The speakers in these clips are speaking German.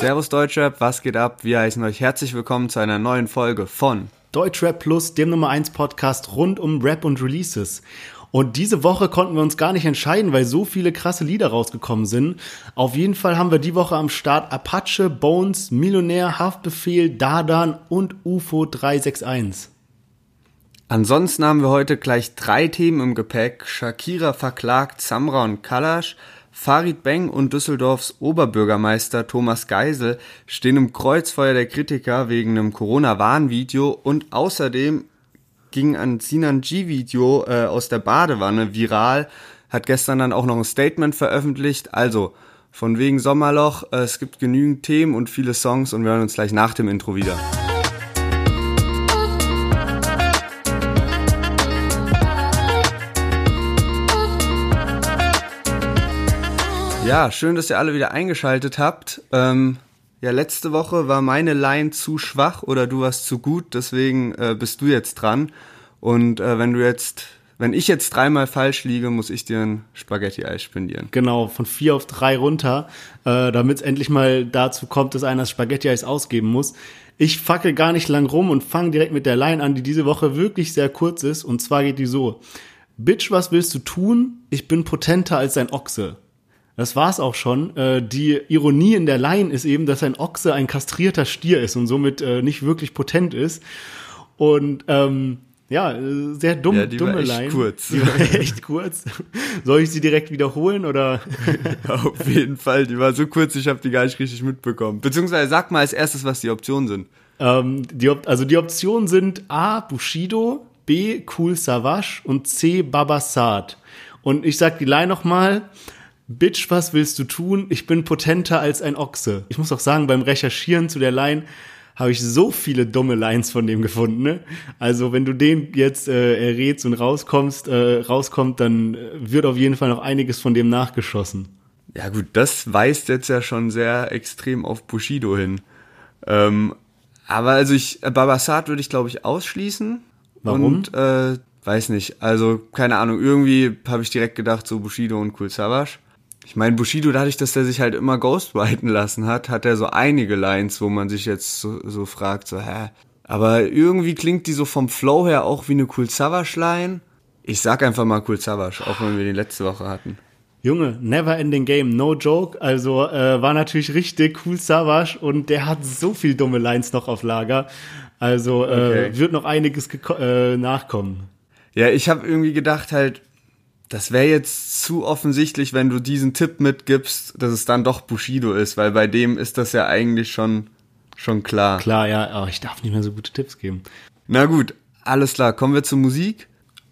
Servus Deutschrap, was geht ab? Wir heißen euch herzlich willkommen zu einer neuen Folge von Deutschrap Plus, dem Nummer 1 Podcast rund um Rap und Releases. Und diese Woche konnten wir uns gar nicht entscheiden, weil so viele krasse Lieder rausgekommen sind. Auf jeden Fall haben wir die Woche am Start Apache, Bones, Millionär, Haftbefehl, Dardan und UFO 361. Ansonsten haben wir heute gleich drei Themen im Gepäck. Shakira verklagt Samra und Kalash. Farid Beng und Düsseldorfs Oberbürgermeister Thomas Geisel stehen im Kreuzfeuer der Kritiker wegen einem Corona-Warnvideo und außerdem ging ein Sinan G-Video äh, aus der Badewanne viral, hat gestern dann auch noch ein Statement veröffentlicht. Also, von wegen Sommerloch, äh, es gibt genügend Themen und viele Songs und wir hören uns gleich nach dem Intro wieder. Ja, schön, dass ihr alle wieder eingeschaltet habt. Ähm, ja, letzte Woche war meine Line zu schwach oder du warst zu gut, deswegen äh, bist du jetzt dran. Und äh, wenn du jetzt, wenn ich jetzt dreimal falsch liege, muss ich dir ein Spaghetti-Eis spendieren. Genau, von vier auf drei runter, äh, damit es endlich mal dazu kommt, dass einer das Spaghetti-Eis ausgeben muss. Ich fackel gar nicht lang rum und fange direkt mit der Line an, die diese Woche wirklich sehr kurz ist. Und zwar geht die so. Bitch, was willst du tun? Ich bin potenter als ein Ochse. Das war's auch schon. Äh, die Ironie in der Line ist eben, dass ein Ochse ein kastrierter Stier ist und somit äh, nicht wirklich potent ist. Und ähm, ja, sehr dumm, ja, die dumme war echt Line. Kurz. Die war echt kurz. Soll ich sie direkt wiederholen oder? Auf jeden Fall, die war so kurz, ich habe die gar nicht richtig mitbekommen. Beziehungsweise sag mal als erstes, was die Optionen sind. Ähm, die, also die Optionen sind A. Bushido, B. Cool Savage und C. Babasat. Und ich sag die Line nochmal. Bitch, was willst du tun? Ich bin potenter als ein Ochse. Ich muss auch sagen, beim Recherchieren zu der Line habe ich so viele dumme Lines von dem gefunden. Ne? Also wenn du den jetzt äh, errätst und rauskommst, äh, rauskommt, dann äh, wird auf jeden Fall noch einiges von dem nachgeschossen. Ja gut, das weist jetzt ja schon sehr extrem auf Bushido hin. Ähm, aber also ich, äh, Babasat würde ich glaube ich ausschließen. Warum? Und äh, weiß nicht, also keine Ahnung, irgendwie habe ich direkt gedacht so Bushido und Cool Savage. Ich meine, Bushido, dadurch, dass er sich halt immer ghostwriten lassen hat, hat er so einige Lines, wo man sich jetzt so, so fragt, so, hä? Aber irgendwie klingt die so vom Flow her auch wie eine Cool Savage Line. Ich sag einfach mal Cool Savage, auch wenn wir die letzte Woche hatten. Junge, never ending game, no joke. Also äh, war natürlich richtig cool Savage und der hat so viel dumme Lines noch auf Lager. Also äh, okay. wird noch einiges äh, nachkommen. Ja, ich habe irgendwie gedacht halt, das wäre jetzt zu offensichtlich, wenn du diesen Tipp mitgibst, dass es dann doch Bushido ist, weil bei dem ist das ja eigentlich schon, schon klar. Klar, ja, aber ich darf nicht mehr so gute Tipps geben. Na gut, alles klar, kommen wir zur Musik.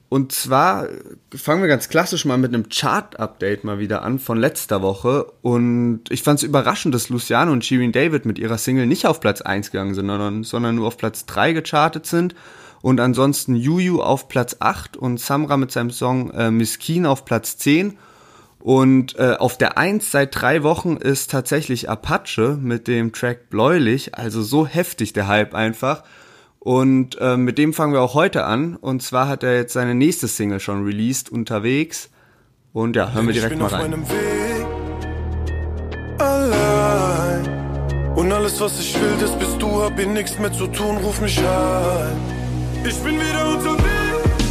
Und zwar fangen wir ganz klassisch mal mit einem Chart-Update mal wieder an von letzter Woche. Und ich fand es überraschend, dass Luciano und Shirin David mit ihrer Single nicht auf Platz 1 gegangen sind, sondern, sondern nur auf Platz 3 gechartet sind. Und ansonsten Juju auf Platz 8 und Samra mit seinem Song äh, Miskin auf Platz 10. Und äh, auf der 1 seit drei Wochen ist tatsächlich Apache mit dem Track Bläulich, also so heftig der Hype einfach. Und äh, mit dem fangen wir auch heute an. Und zwar hat er jetzt seine nächste Single schon released, unterwegs. Und ja, hören wir direkt mal rein. allein. Und alles, was ich will, das bist du, hab hier nichts mehr zu tun, ruf mich an. Ich bin wieder unterwegs.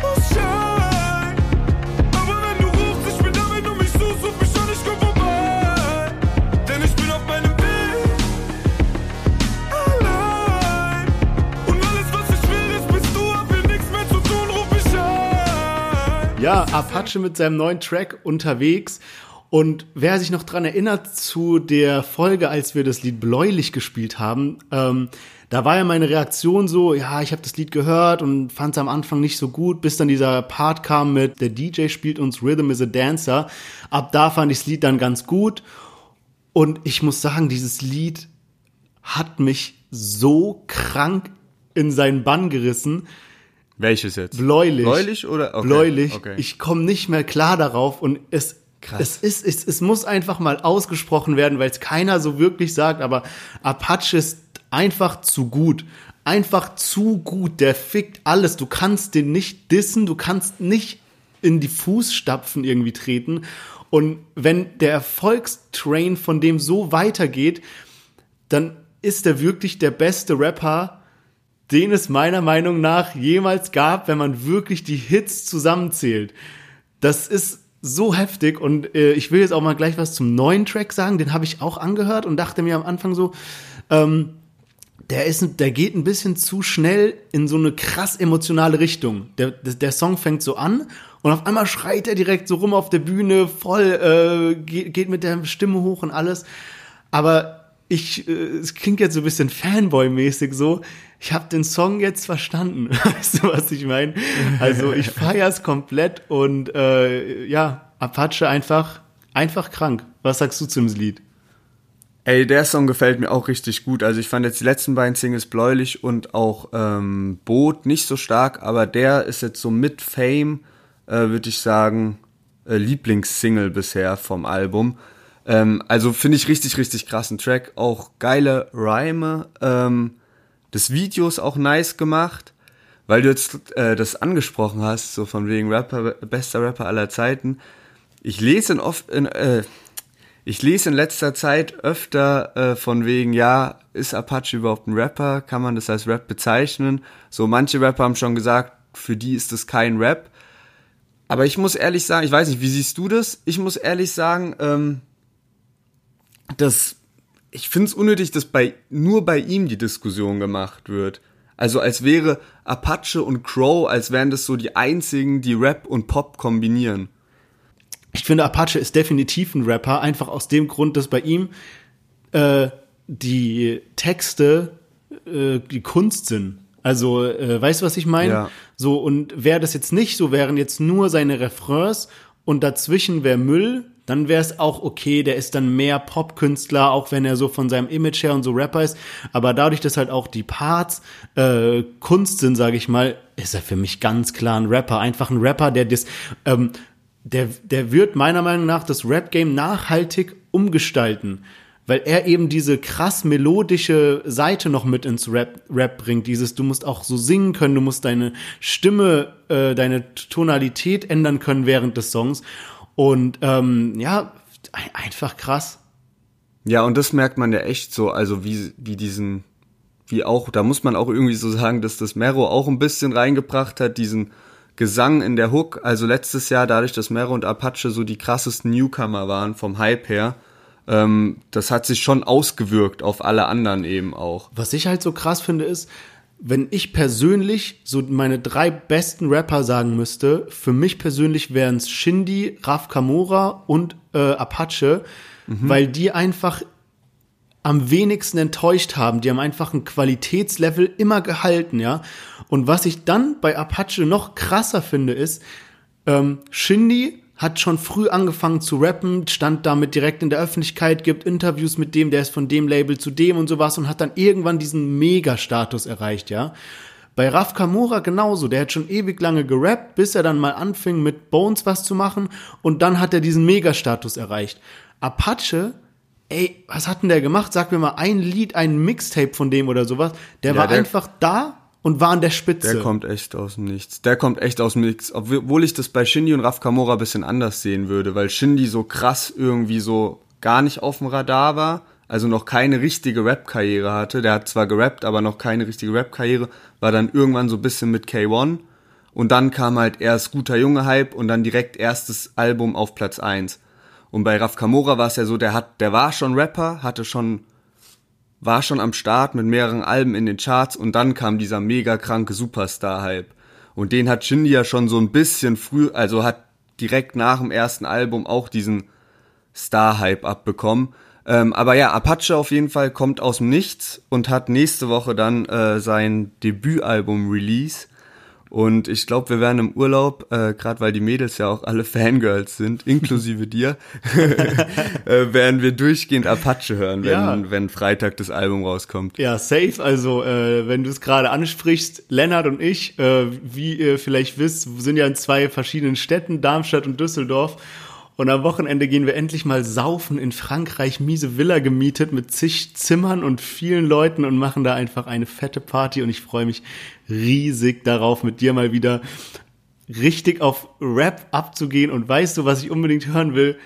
Muss sein. Aber wenn du rufst, ich bin da, wenn du mich suchst, ruf mich an, ich komm vorbei. Denn ich bin auf meinem Weg. Allein. Und alles, was ich will, ist, bist du, hab hier nichts mehr zu tun, ruf mich an. Ja, Apache mit seinem neuen Track unterwegs. Und wer sich noch dran erinnert zu der Folge, als wir das Lied Bläulich gespielt haben, ähm, da war ja meine Reaktion so, ja, ich habe das Lied gehört und fand es am Anfang nicht so gut, bis dann dieser Part kam mit, der DJ spielt uns Rhythm is a Dancer. Ab da fand ich das Lied dann ganz gut. Und ich muss sagen, dieses Lied hat mich so krank in seinen Bann gerissen. Welches jetzt? Bläulich. Bläulich oder? Okay. Bläulich. Okay. Ich komme nicht mehr klar darauf und es Krass. Es ist, es, es muss einfach mal ausgesprochen werden, weil es keiner so wirklich sagt, aber Apache ist einfach zu gut. Einfach zu gut. Der fickt alles. Du kannst den nicht dissen, du kannst nicht in die Fußstapfen irgendwie treten. Und wenn der Erfolgstrain von dem so weitergeht, dann ist er wirklich der beste Rapper, den es meiner Meinung nach jemals gab, wenn man wirklich die Hits zusammenzählt. Das ist so heftig und äh, ich will jetzt auch mal gleich was zum neuen Track sagen, den habe ich auch angehört und dachte mir am Anfang so, ähm, der ist, der geht ein bisschen zu schnell in so eine krass emotionale Richtung. Der, der, der Song fängt so an und auf einmal schreit er direkt so rum auf der Bühne, voll, äh, geht, geht mit der Stimme hoch und alles. Aber ich, äh, es klingt jetzt so ein bisschen Fanboy-mäßig so. Ich habe den Song jetzt verstanden. Weißt du, was ich meine? Also ich feier's komplett und äh, ja, Apache einfach, einfach krank. Was sagst du zum Lied? Ey, der Song gefällt mir auch richtig gut. Also ich fand jetzt die letzten beiden Singles Bläulich und auch ähm, Boot nicht so stark, aber der ist jetzt so mit Fame, äh, würde ich sagen, äh, Lieblingssingle bisher vom Album. Ähm, also finde ich richtig, richtig krassen Track. Auch geile Rhyme. Ähm, das Video ist auch nice gemacht, weil du jetzt äh, das angesprochen hast, so von wegen Rapper, bester Rapper aller Zeiten. Ich lese in oft, in, äh, ich lese in letzter Zeit öfter äh, von wegen, ja, ist Apache überhaupt ein Rapper? Kann man das als Rap bezeichnen? So, manche Rapper haben schon gesagt, für die ist das kein Rap. Aber ich muss ehrlich sagen, ich weiß nicht, wie siehst du das? Ich muss ehrlich sagen, ähm, dass ich finde es unnötig, dass bei nur bei ihm die Diskussion gemacht wird. Also als wäre Apache und Crow, als wären das so die einzigen, die Rap und Pop kombinieren. Ich finde, Apache ist definitiv ein Rapper, einfach aus dem Grund, dass bei ihm äh, die Texte äh, die Kunst sind. Also, äh, weißt du, was ich meine? Ja. So, und wäre das jetzt nicht so, wären jetzt nur seine Refrains und dazwischen wäre Müll, dann wäre es auch okay, der ist dann mehr Popkünstler, auch wenn er so von seinem Image her und so Rapper ist. Aber dadurch, dass halt auch die Parts äh, Kunst sind, sage ich mal, ist er für mich ganz klar ein Rapper. Einfach ein Rapper, der das, ähm, der, der wird meiner Meinung nach das Rap-Game nachhaltig umgestalten weil er eben diese krass melodische Seite noch mit ins Rap, Rap bringt. Dieses, du musst auch so singen können, du musst deine Stimme, äh, deine Tonalität ändern können während des Songs. Und ähm, ja, einfach krass. Ja, und das merkt man ja echt so, also wie, wie diesen, wie auch, da muss man auch irgendwie so sagen, dass das Mero auch ein bisschen reingebracht hat, diesen Gesang in der Hook. Also letztes Jahr, dadurch, dass Mero und Apache so die krassesten Newcomer waren vom Hype her, ähm, das hat sich schon ausgewirkt auf alle anderen eben auch. Was ich halt so krass finde, ist, wenn ich persönlich so meine drei besten Rapper sagen müsste, für mich persönlich wären es Shindy, Raf Kamora und äh, Apache, mhm. weil die einfach am wenigsten enttäuscht haben. Die haben einfach ein Qualitätslevel immer gehalten, ja. Und was ich dann bei Apache noch krasser finde, ist, ähm, Shindy hat schon früh angefangen zu rappen, stand damit direkt in der Öffentlichkeit, gibt Interviews mit dem, der ist von dem Label zu dem und sowas und hat dann irgendwann diesen Mega-Status erreicht, ja. Bei Raf Kamura genauso, der hat schon ewig lange gerappt, bis er dann mal anfing mit Bones was zu machen und dann hat er diesen Mega-Status erreicht. Apache, ey, was hat denn der gemacht? Sag mir mal ein Lied, ein Mixtape von dem oder sowas. Der ja, war der einfach da und war an der Spitze. Der kommt echt aus dem Nichts. Der kommt echt aus dem Nichts. Obwohl ich das bei Shindy und Raf Kamora ein bisschen anders sehen würde, weil Shindy so krass irgendwie so gar nicht auf dem Radar war, also noch keine richtige Rap-Karriere hatte. Der hat zwar gerappt, aber noch keine richtige Rap-Karriere, war dann irgendwann so ein bisschen mit K1 und dann kam halt erst guter Junge Hype und dann direkt erstes Album auf Platz 1. Und bei Raf Kamora war es ja so, der hat, der war schon Rapper, hatte schon war schon am Start mit mehreren Alben in den Charts und dann kam dieser mega kranke Superstar-Hype. Und den hat Shindy ja schon so ein bisschen früh, also hat direkt nach dem ersten Album auch diesen Star-Hype abbekommen. Ähm, aber ja, Apache auf jeden Fall kommt aus dem Nichts und hat nächste Woche dann äh, sein Debütalbum-Release. Und ich glaube, wir werden im Urlaub, äh, gerade weil die Mädels ja auch alle Fangirls sind, inklusive dir, äh, werden wir durchgehend Apache hören, wenn, ja. wenn Freitag das Album rauskommt. Ja, safe. Also, äh, wenn du es gerade ansprichst, Lennart und ich, äh, wie ihr vielleicht wisst, sind ja in zwei verschiedenen Städten, Darmstadt und Düsseldorf. Und am Wochenende gehen wir endlich mal saufen in Frankreich, miese Villa gemietet mit zig Zimmern und vielen Leuten und machen da einfach eine fette Party. Und ich freue mich riesig darauf, mit dir mal wieder richtig auf Rap abzugehen und weißt du, was ich unbedingt hören will?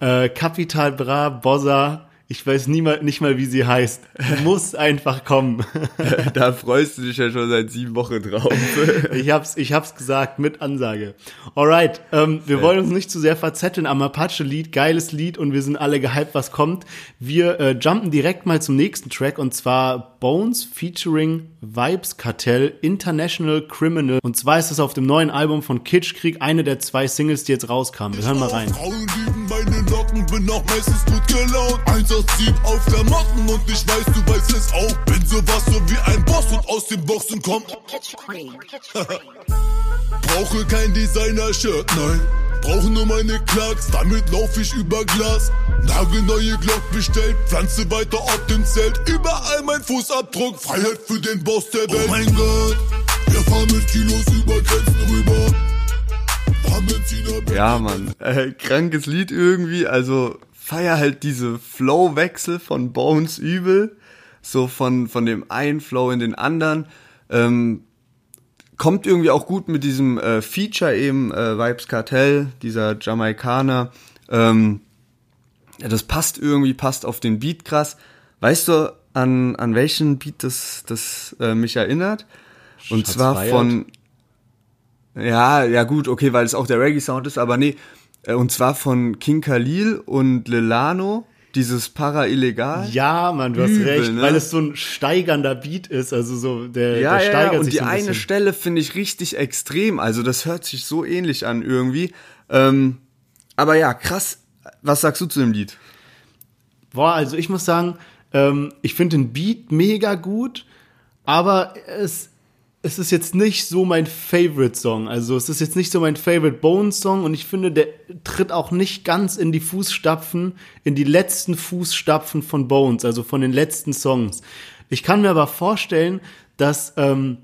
Äh, Capital Bra, Bossa, ich weiß nie mal, nicht mal, wie sie heißt. Muss einfach kommen. da freust du dich ja schon seit sieben Wochen drauf. ich hab's, ich hab's gesagt mit Ansage. Alright, ähm, wir ja. wollen uns nicht zu sehr verzetteln am Apache-Lied, geiles Lied und wir sind alle gehypt, was kommt. Wir äh, jumpen direkt mal zum nächsten Track und zwar Bones featuring Vibes Kartell International Criminal. Und zwar ist es auf dem neuen Album von Kitschkrieg eine der zwei Singles, die jetzt rauskamen. Wir hören mal rein. Frauen lieben meine Locken, bin auch meistens gut gelaunt. 187 auf der Matten und ich weiß, du weißt es auch. Bin sowas so wie ein Boss und aus dem Boxen kommt. Brauche kein Designer-Shirt, nein. Brauche nur meine Clarks, damit lauf ich über Glas. Nagelneue Glock bestellt, pflanze weiter auf dem Zelt. Überall mein Fußabdruck, Freiheit für den Boss der Welt. Oh mein Gott, wir fahren mit Kilos über Grenzen rüber. Ja, Mann, äh, krankes Lied irgendwie. Also feier halt diese Flow-Wechsel von Bones übel. So von, von dem einen Flow in den anderen. Ähm, kommt irgendwie auch gut mit diesem äh, Feature eben, äh, Vibes Cartel, dieser Jamaikaner. Ähm, ja, das passt irgendwie, passt auf den Beat krass. Weißt du, an, an welchen Beat das, das äh, mich erinnert? Und Schatz zwar feiert. von. Ja, ja gut, okay, weil es auch der Reggae-Sound ist, aber nee. Äh, und zwar von King Khalil und Lilano dieses Para-Illegal. Ja, man, du hast recht, ne? weil es so ein steigernder Beat ist, also so, der, ja, der steigert ja, und sich die so ein eine bisschen. Stelle finde ich richtig extrem, also das hört sich so ähnlich an irgendwie. Ähm, aber ja, krass. Was sagst du zu dem Lied? Boah, also ich muss sagen, ähm, ich finde den Beat mega gut, aber es es ist jetzt nicht so mein Favorite Song. Also es ist jetzt nicht so mein Favorite Bones Song und ich finde, der tritt auch nicht ganz in die Fußstapfen, in die letzten Fußstapfen von Bones, also von den letzten Songs. Ich kann mir aber vorstellen, dass ähm,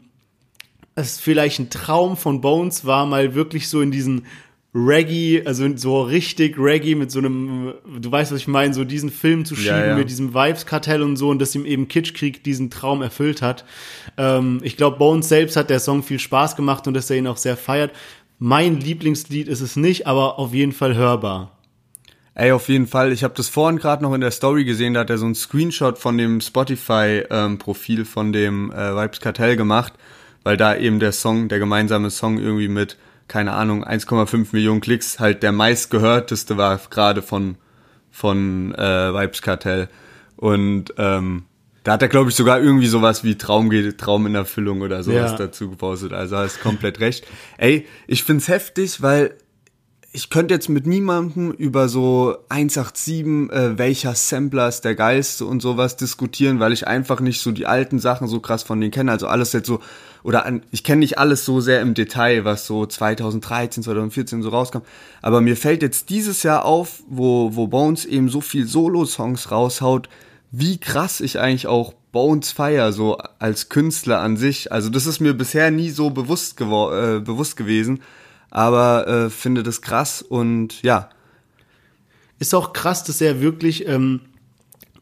es vielleicht ein Traum von Bones war, mal wirklich so in diesen Reggae, also so richtig Reggae mit so einem, du weißt, was ich meine, so diesen Film zu schieben ja, ja. mit diesem Vibes-Kartell und so und dass ihm eben Kitschkrieg diesen Traum erfüllt hat. Ähm, ich glaube, Bones selbst hat der Song viel Spaß gemacht und dass er ihn auch sehr feiert. Mein Lieblingslied ist es nicht, aber auf jeden Fall hörbar. Ey, auf jeden Fall. Ich habe das vorhin gerade noch in der Story gesehen, da hat er so einen Screenshot von dem Spotify-Profil ähm, von dem äh, Vibes Kartell gemacht, weil da eben der Song, der gemeinsame Song irgendwie mit keine Ahnung, 1,5 Millionen Klicks halt der meistgehörteste war gerade von, von äh, Vibes Kartell. Und ähm, da hat er, glaube ich, sogar irgendwie sowas wie Traum, Traum in Erfüllung oder sowas ja. dazu gepostet. Also hast komplett recht. Ey, ich find's heftig, weil ich könnte jetzt mit niemandem über so 187, äh, welcher Sampler ist der geilste und sowas diskutieren, weil ich einfach nicht so die alten Sachen so krass von denen kenne. Also alles jetzt so, oder an, ich kenne nicht alles so sehr im Detail, was so 2013, 2014 so rauskam. Aber mir fällt jetzt dieses Jahr auf, wo, wo Bones eben so viel Solo-Songs raushaut, wie krass ich eigentlich auch Bones feier, so als Künstler an sich. Also das ist mir bisher nie so bewusst, äh, bewusst gewesen aber äh, finde das krass und ja. Ist auch krass, dass er wirklich ähm,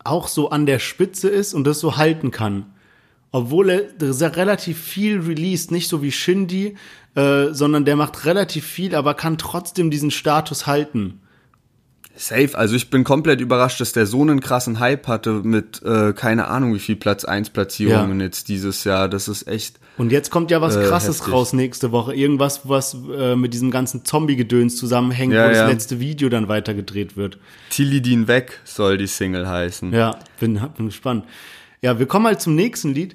auch so an der Spitze ist und das so halten kann. Obwohl er relativ viel released, nicht so wie Shindy, äh, sondern der macht relativ viel, aber kann trotzdem diesen Status halten. Safe, also ich bin komplett überrascht, dass der so einen krassen Hype hatte mit äh, keine Ahnung wie viel Platz 1 Platzierungen ja. jetzt dieses Jahr. Das ist echt. Und jetzt kommt ja was äh, krasses heftig. raus nächste Woche. Irgendwas, was äh, mit diesem ganzen Zombie-Gedöns zusammenhängt, ja, wo ja. das letzte Video dann weitergedreht wird. Tilidin weg soll die Single heißen. Ja, bin, bin gespannt. Ja, wir kommen halt zum nächsten Lied.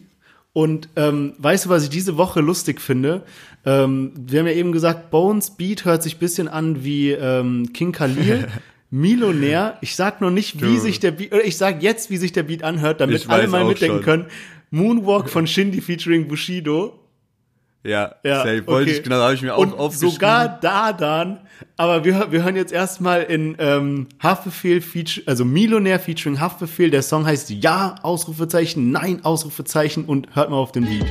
Und ähm, weißt du, was ich diese Woche lustig finde? Ähm, wir haben ja eben gesagt, Bones Beat hört sich bisschen an wie ähm, King Khalil. Millionär. Ich sag noch nicht, wie sich der Beat, oder ich sag jetzt, wie sich der Beat anhört, damit alle mal mitdenken schon. können. Moonwalk von Shindy featuring Bushido. Ja, ja safe. Wollte okay. ich, genau, habe ich mir auch Und aufgeschrieben. sogar da dann, aber wir, wir hören jetzt erstmal in ähm, Haftbefehl, feature, also Millionär featuring Haftbefehl. Der Song heißt Ja, Ausrufezeichen, Nein, Ausrufezeichen und hört mal auf den Beat.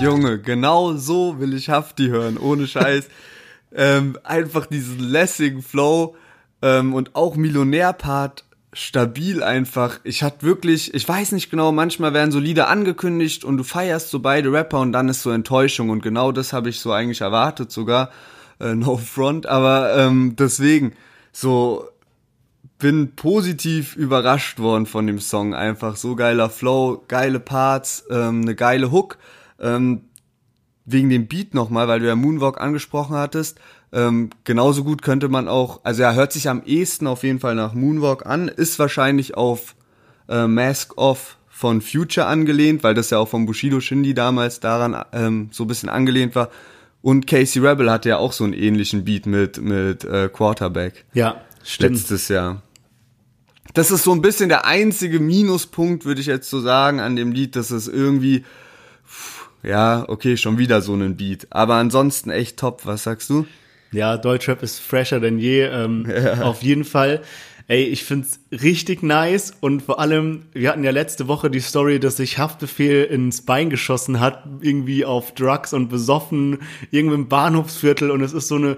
Junge, genau so will ich Hafti hören, ohne Scheiß. ähm, einfach diesen lässigen Flow ähm, und auch Millionär-Part stabil einfach. Ich hatte wirklich, ich weiß nicht genau, manchmal werden so Lieder angekündigt und du feierst so beide Rapper und dann ist so Enttäuschung und genau das habe ich so eigentlich erwartet sogar. Äh, no front, aber ähm, deswegen so bin positiv überrascht worden von dem Song. Einfach so geiler Flow, geile Parts, ähm, eine geile Hook. Ähm, wegen dem Beat nochmal, weil du ja Moonwalk angesprochen hattest. Ähm, genauso gut könnte man auch, also er hört sich am ehesten auf jeden Fall nach Moonwalk an, ist wahrscheinlich auf äh, Mask Off von Future angelehnt, weil das ja auch von Bushido Shindy damals daran ähm, so ein bisschen angelehnt war. Und Casey Rebel hatte ja auch so einen ähnlichen Beat mit, mit äh, Quarterback. Ja, stimmt. Letztes Jahr. Das ist so ein bisschen der einzige Minuspunkt, würde ich jetzt so sagen, an dem Lied, dass es irgendwie, ja, okay, schon wieder so einen Beat. Aber ansonsten echt top. Was sagst du? Ja, Deutschrap ist fresher denn je, ähm, ja. auf jeden Fall. Ey, ich find's richtig nice und vor allem, wir hatten ja letzte Woche die Story, dass sich Haftbefehl ins Bein geschossen hat, irgendwie auf Drugs und besoffen, irgendwo im Bahnhofsviertel und es ist so eine,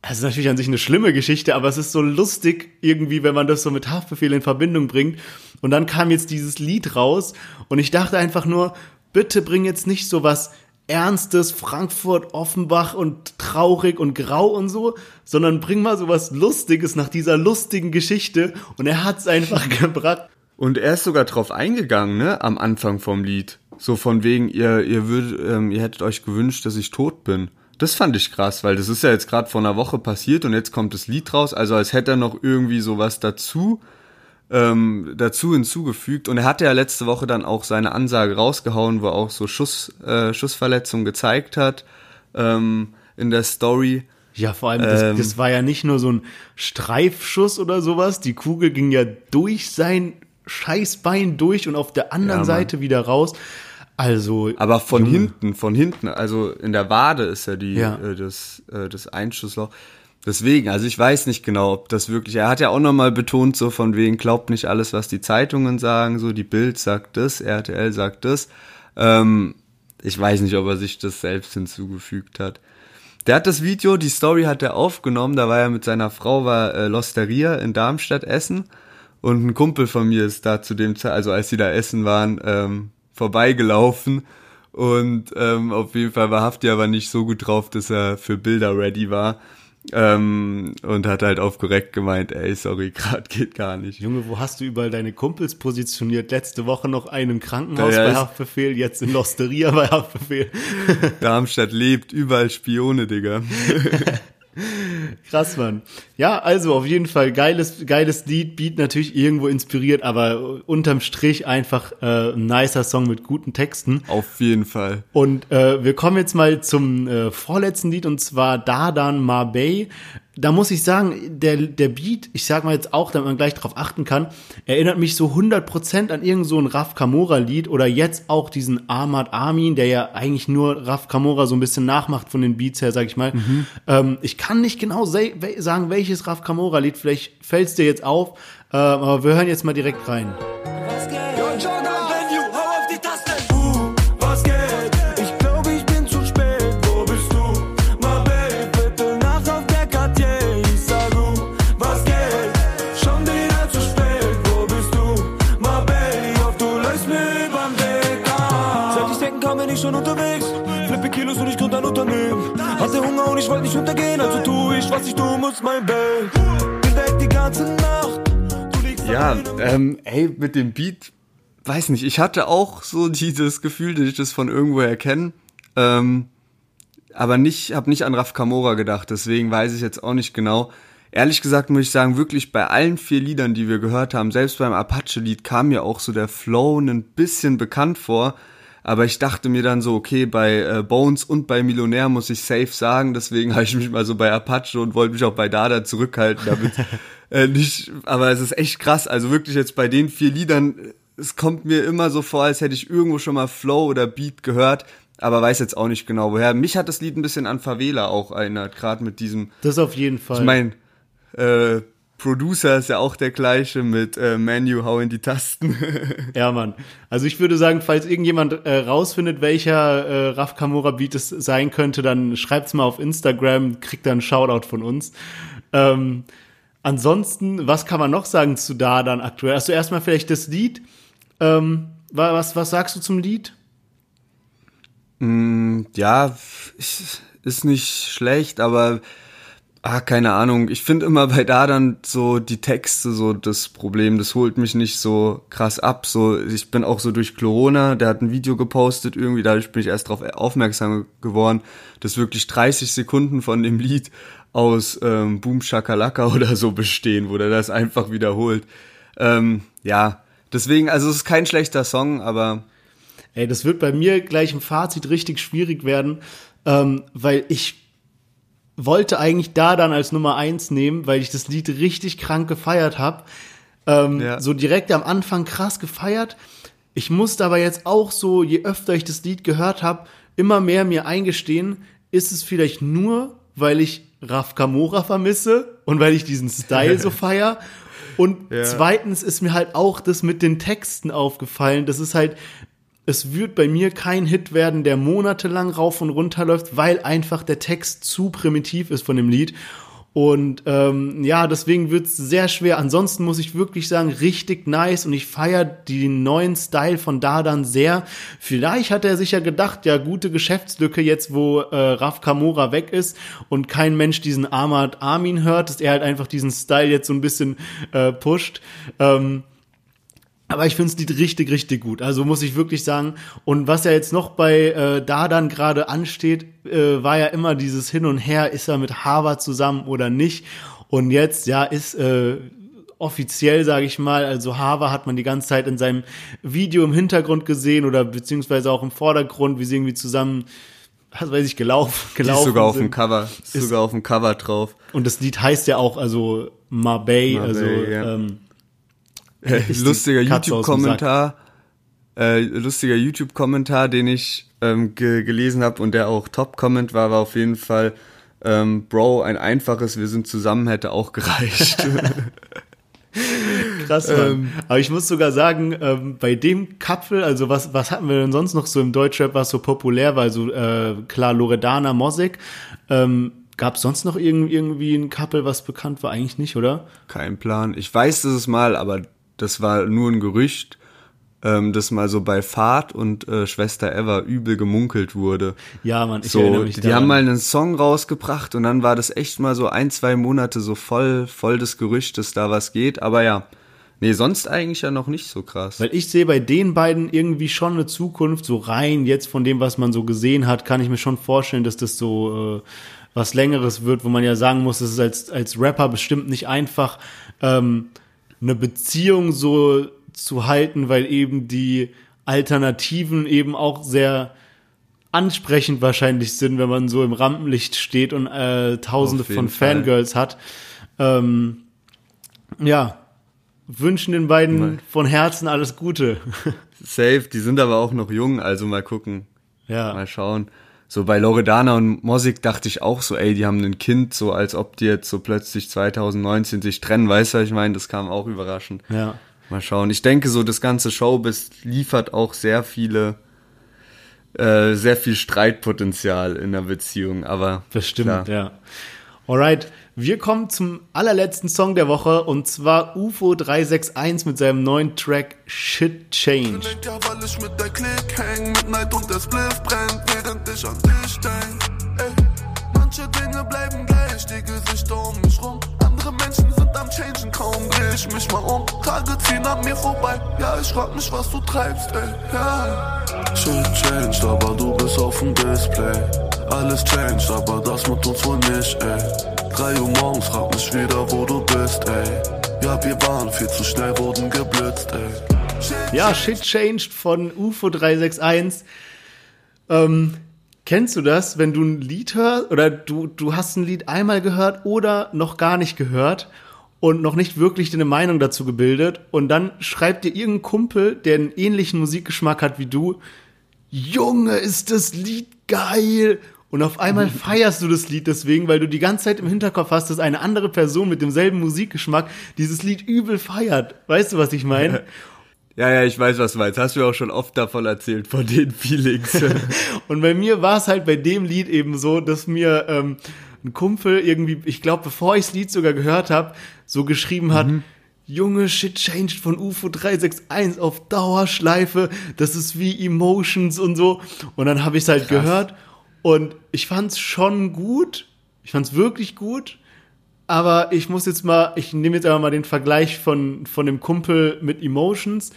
es ist natürlich an sich eine schlimme Geschichte, aber es ist so lustig irgendwie, wenn man das so mit Haftbefehl in Verbindung bringt. Und dann kam jetzt dieses Lied raus und ich dachte einfach nur, bitte bring jetzt nicht so was Ernstes, Frankfurt, Offenbach und traurig und grau und so, sondern bring mal so was Lustiges nach dieser lustigen Geschichte und er hat's einfach gebracht. Und er ist sogar drauf eingegangen, ne, am Anfang vom Lied. So von wegen, ihr, ihr würdet, ähm, ihr hättet euch gewünscht, dass ich tot bin. Das fand ich krass, weil das ist ja jetzt gerade vor einer Woche passiert und jetzt kommt das Lied raus, also als hätte er noch irgendwie sowas dazu ähm, dazu hinzugefügt. Und er hatte ja letzte Woche dann auch seine Ansage rausgehauen, wo er auch so Schuss, äh, Schussverletzungen gezeigt hat ähm, in der Story. Ja, vor allem, das, ähm, das war ja nicht nur so ein Streifschuss oder sowas. Die Kugel ging ja durch sein Scheißbein durch und auf der anderen ja, Seite wieder raus. Also. Aber von Junge. hinten, von hinten, also in der Wade ist ja die, ja. Äh, das, äh, das Einschussloch. Deswegen, also ich weiß nicht genau, ob das wirklich, er hat ja auch nochmal betont, so von wegen, glaubt nicht alles, was die Zeitungen sagen, so die Bild sagt das, RTL sagt das. Ähm, ich weiß nicht, ob er sich das selbst hinzugefügt hat. Der hat das Video, die Story hat er aufgenommen, da war er mit seiner Frau, war äh, Losteria in Darmstadt essen und ein Kumpel von mir ist da zu dem Zeit, also als sie da essen waren, ähm, vorbeigelaufen und ähm, auf jeden Fall war Hafti aber nicht so gut drauf, dass er für Bilder ready war. Ähm, und hat halt auf korrekt gemeint, ey, sorry, grad geht gar nicht. Junge, wo hast du überall deine Kumpels positioniert? Letzte Woche noch einen im Krankenhaus ja, bei Haftbefehl, jetzt in Losteria bei Haftbefehl. Darmstadt lebt, überall Spione, Digga. Krass, Mann. Ja, also auf jeden Fall geiles, geiles Lied, Beat natürlich irgendwo inspiriert, aber unterm Strich einfach äh, ein nicer Song mit guten Texten. Auf jeden Fall. Und äh, wir kommen jetzt mal zum äh, vorletzten Lied und zwar Dardan Marbey da muss ich sagen, der, der Beat, ich sag mal jetzt auch, damit man gleich drauf achten kann, erinnert mich so 100% an irgend so ein Raf Kamora Lied oder jetzt auch diesen Ahmad Amin, der ja eigentlich nur Raf Kamora so ein bisschen nachmacht von den Beats her, sag ich mal. Mhm. Ähm, ich kann nicht genau sagen, welches Raf Kamora Lied, vielleicht fällt's dir jetzt auf, äh, aber wir hören jetzt mal direkt rein. ich was ich tun muss, mein. Bin weg die ganze Nacht. Ja, ähm, ey, mit dem Beat, weiß nicht, ich hatte auch so dieses Gefühl, dass ich das von irgendwoher kenne. Ähm, aber nicht, habe nicht an Raf Kamora gedacht, deswegen weiß ich jetzt auch nicht genau. Ehrlich gesagt muss ich sagen, wirklich bei allen vier Liedern, die wir gehört haben, selbst beim Apache-Lied kam mir auch so der Flow ein bisschen bekannt vor. Aber ich dachte mir dann so, okay, bei äh, Bones und bei Millionär muss ich safe sagen, deswegen habe ich mich mal so bei Apache und wollte mich auch bei Dada zurückhalten, damit äh, nicht, aber es ist echt krass, also wirklich jetzt bei den vier Liedern, es kommt mir immer so vor, als hätte ich irgendwo schon mal Flow oder Beat gehört, aber weiß jetzt auch nicht genau woher. Mich hat das Lied ein bisschen an Favela auch erinnert, gerade mit diesem. Das auf jeden Fall. Ich meine, äh, Producer ist ja auch der gleiche mit äh, Menu, hau in die Tasten. ja, Mann. Also ich würde sagen, falls irgendjemand äh, rausfindet, welcher äh, Raf Kamora Beat es sein könnte, dann schreibt's mal auf Instagram, kriegt dann einen Shoutout von uns. Ähm, ansonsten, was kann man noch sagen zu da dann aktuell? Also erstmal vielleicht das Lied. Ähm, was, was sagst du zum Lied? Mm, ja, ist nicht schlecht, aber Ah, keine Ahnung. Ich finde immer bei da dann so die Texte so das Problem. Das holt mich nicht so krass ab. So, ich bin auch so durch Corona, der hat ein Video gepostet irgendwie, dadurch bin ich erst darauf aufmerksam geworden, dass wirklich 30 Sekunden von dem Lied aus ähm, Boom Shakalaka oder so bestehen, wo der das einfach wiederholt. Ähm, ja, deswegen, also es ist kein schlechter Song, aber. Ey, das wird bei mir gleich im Fazit richtig schwierig werden, ähm, weil ich wollte eigentlich da dann als Nummer eins nehmen, weil ich das Lied richtig krank gefeiert habe. Ähm, ja. So direkt am Anfang krass gefeiert. Ich musste aber jetzt auch so, je öfter ich das Lied gehört habe, immer mehr mir eingestehen, ist es vielleicht nur, weil ich Raf Kamora vermisse und weil ich diesen Style so feier. Und ja. zweitens ist mir halt auch das mit den Texten aufgefallen. Das ist halt es wird bei mir kein Hit werden, der monatelang rauf und runter läuft, weil einfach der Text zu primitiv ist von dem Lied. Und ähm, ja, deswegen wird es sehr schwer. Ansonsten muss ich wirklich sagen, richtig nice und ich feiere den neuen Style von Dardan sehr. Vielleicht hat er sich ja gedacht, ja, gute Geschäftslücke jetzt, wo äh, Raf Kamora weg ist und kein Mensch diesen Ahmad Armin hört, dass er halt einfach diesen Style jetzt so ein bisschen äh, pusht. Ähm, aber ich finde es Lied richtig, richtig gut. Also muss ich wirklich sagen. Und was ja jetzt noch bei äh, da dann gerade ansteht, äh, war ja immer dieses Hin und Her, ist er mit Harvard zusammen oder nicht. Und jetzt, ja, ist äh, offiziell, sage ich mal, also Harvard hat man die ganze Zeit in seinem Video im Hintergrund gesehen oder beziehungsweise auch im Vordergrund, wie sie irgendwie zusammen was weiß ich, gelaufen, gelaufen. Die ist sogar auf dem Cover, ist, ist sogar auf dem Cover drauf. Und das Lied heißt ja auch, also Marbay, also ja. ähm, äh, lustiger YouTube-Kommentar, äh, lustiger YouTube-Kommentar, den ich ähm, ge gelesen habe und der auch Top-Comment war, war auf jeden Fall, ähm, Bro, ein einfaches Wir sind zusammen hätte auch gereicht. Krass, Mann. Ähm, Aber ich muss sogar sagen, ähm, bei dem Couple, also was, was hatten wir denn sonst noch so im Deutschrap, was so populär war? Also äh, klar, Loredana, Mosik. Ähm, Gab es sonst noch irgendwie ein Couple, was bekannt war? Eigentlich nicht, oder? Kein Plan. Ich weiß dass es mal, aber das war nur ein Gerücht, ähm, das mal so bei Fahrt und äh, Schwester Eva übel gemunkelt wurde. Ja, man, ich so, erinnere mich Die daran. haben mal einen Song rausgebracht und dann war das echt mal so ein, zwei Monate so voll, voll des Gerüchtes, da was geht. Aber ja, nee, sonst eigentlich ja noch nicht so krass. Weil ich sehe bei den beiden irgendwie schon eine Zukunft, so rein jetzt von dem, was man so gesehen hat, kann ich mir schon vorstellen, dass das so äh, was Längeres wird, wo man ja sagen muss, das ist als, als Rapper bestimmt nicht einfach. Ähm, eine Beziehung so zu halten, weil eben die Alternativen eben auch sehr ansprechend wahrscheinlich sind, wenn man so im Rampenlicht steht und äh, tausende von Fall. Fangirls hat. Ähm, ja, wünschen den beiden mal. von Herzen alles Gute. Safe, die sind aber auch noch jung, also mal gucken. Ja. Mal schauen so bei Loredana und Mosik dachte ich auch so, ey, die haben ein Kind, so als ob die jetzt so plötzlich 2019 sich trennen, weißt du, ich meine, das kam auch überraschend. Ja. Mal schauen. Ich denke so, das ganze Showbiz liefert auch sehr viele, äh, sehr viel Streitpotenzial in der Beziehung, aber. Bestimmt, klar. ja. Alright, wir kommen zum allerletzten Song der Woche und zwar UFO 361 mit seinem neuen Track Shit Change. Manche Dinge bleiben gleich, die Gesichter um mich rum. Andere Menschen sind am Changen, kaum dreh ich mich mal um. Tage ziehen an mir vorbei, ja, ich frag mich, was du treibst, ey, ja. Shit changed, aber du bist auf dem Display. Alles changed, aber das mit uns wohl nicht, ey. 3 Uhr morgens, frag mich wieder, wo du bist, ey. Ja, wir waren viel zu schnell, wurden geblitzt, ey. Ja, Shit Changed von UFO 361. Ähm, kennst du das, wenn du ein Lied hörst oder du, du hast ein Lied einmal gehört oder noch gar nicht gehört und noch nicht wirklich deine Meinung dazu gebildet und dann schreibt dir irgendein Kumpel, der einen ähnlichen Musikgeschmack hat wie du, Junge, ist das Lied geil Und auf einmal feierst du das Lied deswegen, weil du die ganze Zeit im Hinterkopf hast, dass eine andere Person mit demselben Musikgeschmack dieses Lied übel feiert. Weißt du, was ich meine? Ja, ja, ich weiß, was du meinst. Hast du auch schon oft davon erzählt, von den Feelings. und bei mir war es halt bei dem Lied eben so, dass mir ähm, ein Kumpel irgendwie, ich glaube, bevor ich das Lied sogar gehört habe, so geschrieben hat, mhm. Junge, Shit changed von UFO 361 auf Dauerschleife, das ist wie Emotions und so. Und dann habe ich es halt Krass. gehört und ich fand es schon gut. Ich fand es wirklich gut. Aber ich muss jetzt mal, ich nehme jetzt aber mal den Vergleich von, von dem Kumpel mit Emotions.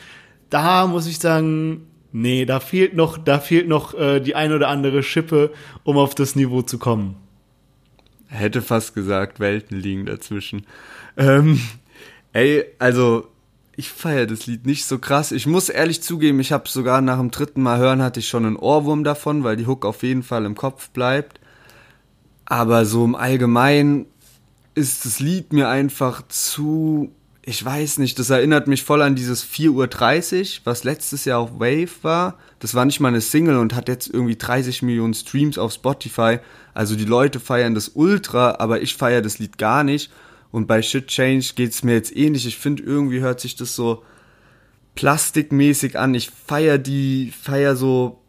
Da muss ich sagen, nee, da fehlt noch, da fehlt noch äh, die ein oder andere Schippe, um auf das Niveau zu kommen. Hätte fast gesagt, Welten liegen dazwischen. Ähm, ey, also ich feiere das Lied nicht so krass. Ich muss ehrlich zugeben, ich habe sogar nach dem dritten Mal hören hatte ich schon einen Ohrwurm davon, weil die Hook auf jeden Fall im Kopf bleibt. Aber so im Allgemeinen ist das Lied mir einfach zu, ich weiß nicht, das erinnert mich voll an dieses 4.30 Uhr, was letztes Jahr auf Wave war. Das war nicht mal eine Single und hat jetzt irgendwie 30 Millionen Streams auf Spotify. Also die Leute feiern das ultra, aber ich feiere das Lied gar nicht. Und bei Shit Change geht's mir jetzt ähnlich. Ich finde, irgendwie hört sich das so plastikmäßig an. Ich feiere die, feier so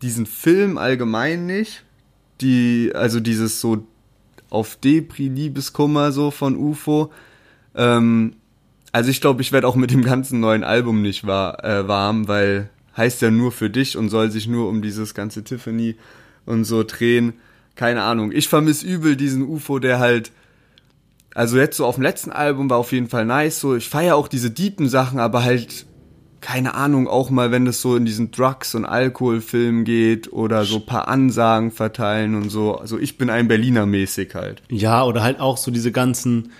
diesen Film allgemein nicht. Die, also dieses so auf Depri, Liebeskummer so von UFO. Ähm, also ich glaube, ich werde auch mit dem ganzen neuen Album nicht war, äh, warm, weil heißt ja nur für dich und soll sich nur um dieses ganze Tiffany und so drehen. Keine Ahnung. Ich vermisse übel diesen UFO, der halt also jetzt so auf dem letzten Album war auf jeden Fall nice. So, ich feiere auch diese deepen Sachen, aber halt keine Ahnung, auch mal, wenn es so in diesen Drugs- und Alkoholfilm geht oder so paar Ansagen verteilen und so. Also ich bin ein Berliner mäßig halt. Ja, oder halt auch so diese ganzen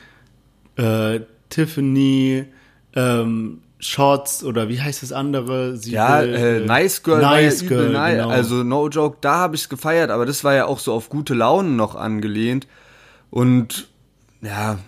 äh, Tiffany, ähm, Shots oder wie heißt das andere? Sie ja, will, äh, Nice Girl nice ja Girl, nice. Genau. Also No Joke, da habe ich gefeiert, aber das war ja auch so auf gute Laune noch angelehnt. Und ja,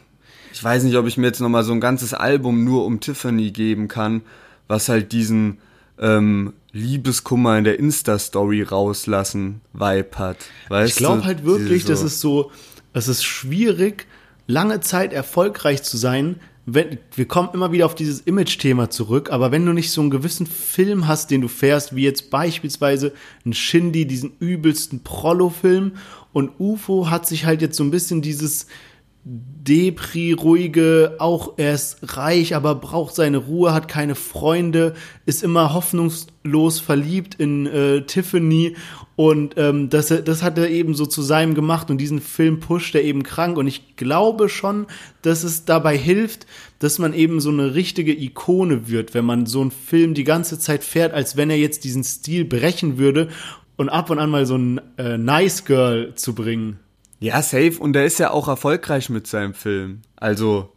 ich weiß nicht, ob ich mir jetzt nochmal so ein ganzes Album nur um Tiffany geben kann was halt diesen ähm, Liebeskummer in der Insta-Story rauslassen Vibe hat. Weißt ich glaube halt wirklich, so dass es so, es ist schwierig, lange Zeit erfolgreich zu sein. Wenn, wir kommen immer wieder auf dieses Image-Thema zurück, aber wenn du nicht so einen gewissen Film hast, den du fährst, wie jetzt beispielsweise ein Shindy, diesen übelsten Prollo-Film, und UFO hat sich halt jetzt so ein bisschen dieses, Depri, ruhige, auch er ist reich, aber braucht seine Ruhe, hat keine Freunde, ist immer hoffnungslos verliebt in äh, Tiffany und ähm, das, das hat er eben so zu seinem gemacht und diesen Film pusht er eben krank und ich glaube schon, dass es dabei hilft, dass man eben so eine richtige Ikone wird, wenn man so einen Film die ganze Zeit fährt, als wenn er jetzt diesen Stil brechen würde und ab und an mal so ein äh, Nice Girl zu bringen. Ja, safe. Und er ist ja auch erfolgreich mit seinem Film. Also,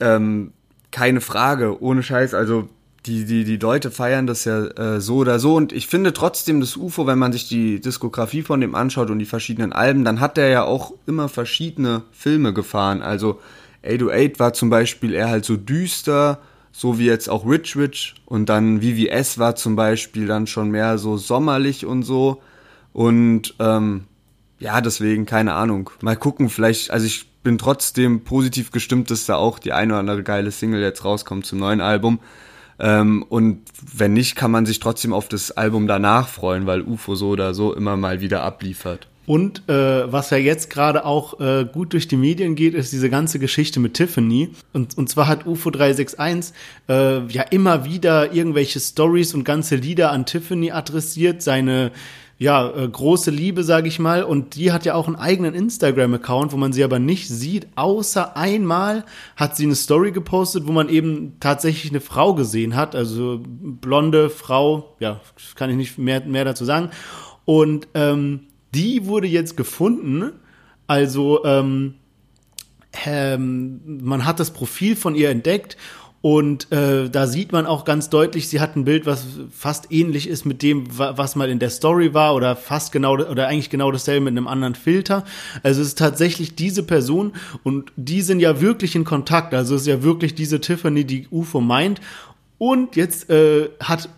ähm, keine Frage, ohne Scheiß. Also, die, die, die Leute feiern das ja äh, so oder so. Und ich finde trotzdem, das UFO, wenn man sich die Diskografie von dem anschaut und die verschiedenen Alben, dann hat er ja auch immer verschiedene Filme gefahren. Also 808 war zum Beispiel eher halt so düster, so wie jetzt auch Rich Rich. Und dann VVS war zum Beispiel dann schon mehr so sommerlich und so. Und ähm, ja, deswegen, keine Ahnung. Mal gucken, vielleicht, also ich bin trotzdem positiv gestimmt, dass da auch die eine oder andere geile Single jetzt rauskommt zum neuen Album. Ähm, und wenn nicht, kann man sich trotzdem auf das Album danach freuen, weil UFO so oder so immer mal wieder abliefert. Und äh, was ja jetzt gerade auch äh, gut durch die Medien geht, ist diese ganze Geschichte mit Tiffany. Und, und zwar hat UFO 361 äh, ja immer wieder irgendwelche Stories und ganze Lieder an Tiffany adressiert, seine ja, äh, große Liebe, sage ich mal. Und die hat ja auch einen eigenen Instagram-Account, wo man sie aber nicht sieht. Außer einmal hat sie eine Story gepostet, wo man eben tatsächlich eine Frau gesehen hat. Also blonde Frau, ja, kann ich nicht mehr, mehr dazu sagen. Und ähm, die wurde jetzt gefunden. Also ähm, ähm, man hat das Profil von ihr entdeckt und äh, da sieht man auch ganz deutlich, sie hat ein Bild, was fast ähnlich ist mit dem, was mal in der Story war oder fast genau oder eigentlich genau dasselbe mit einem anderen Filter. Also es ist tatsächlich diese Person und die sind ja wirklich in Kontakt. Also es ist ja wirklich diese Tiffany, die UFO meint. Und jetzt äh, hat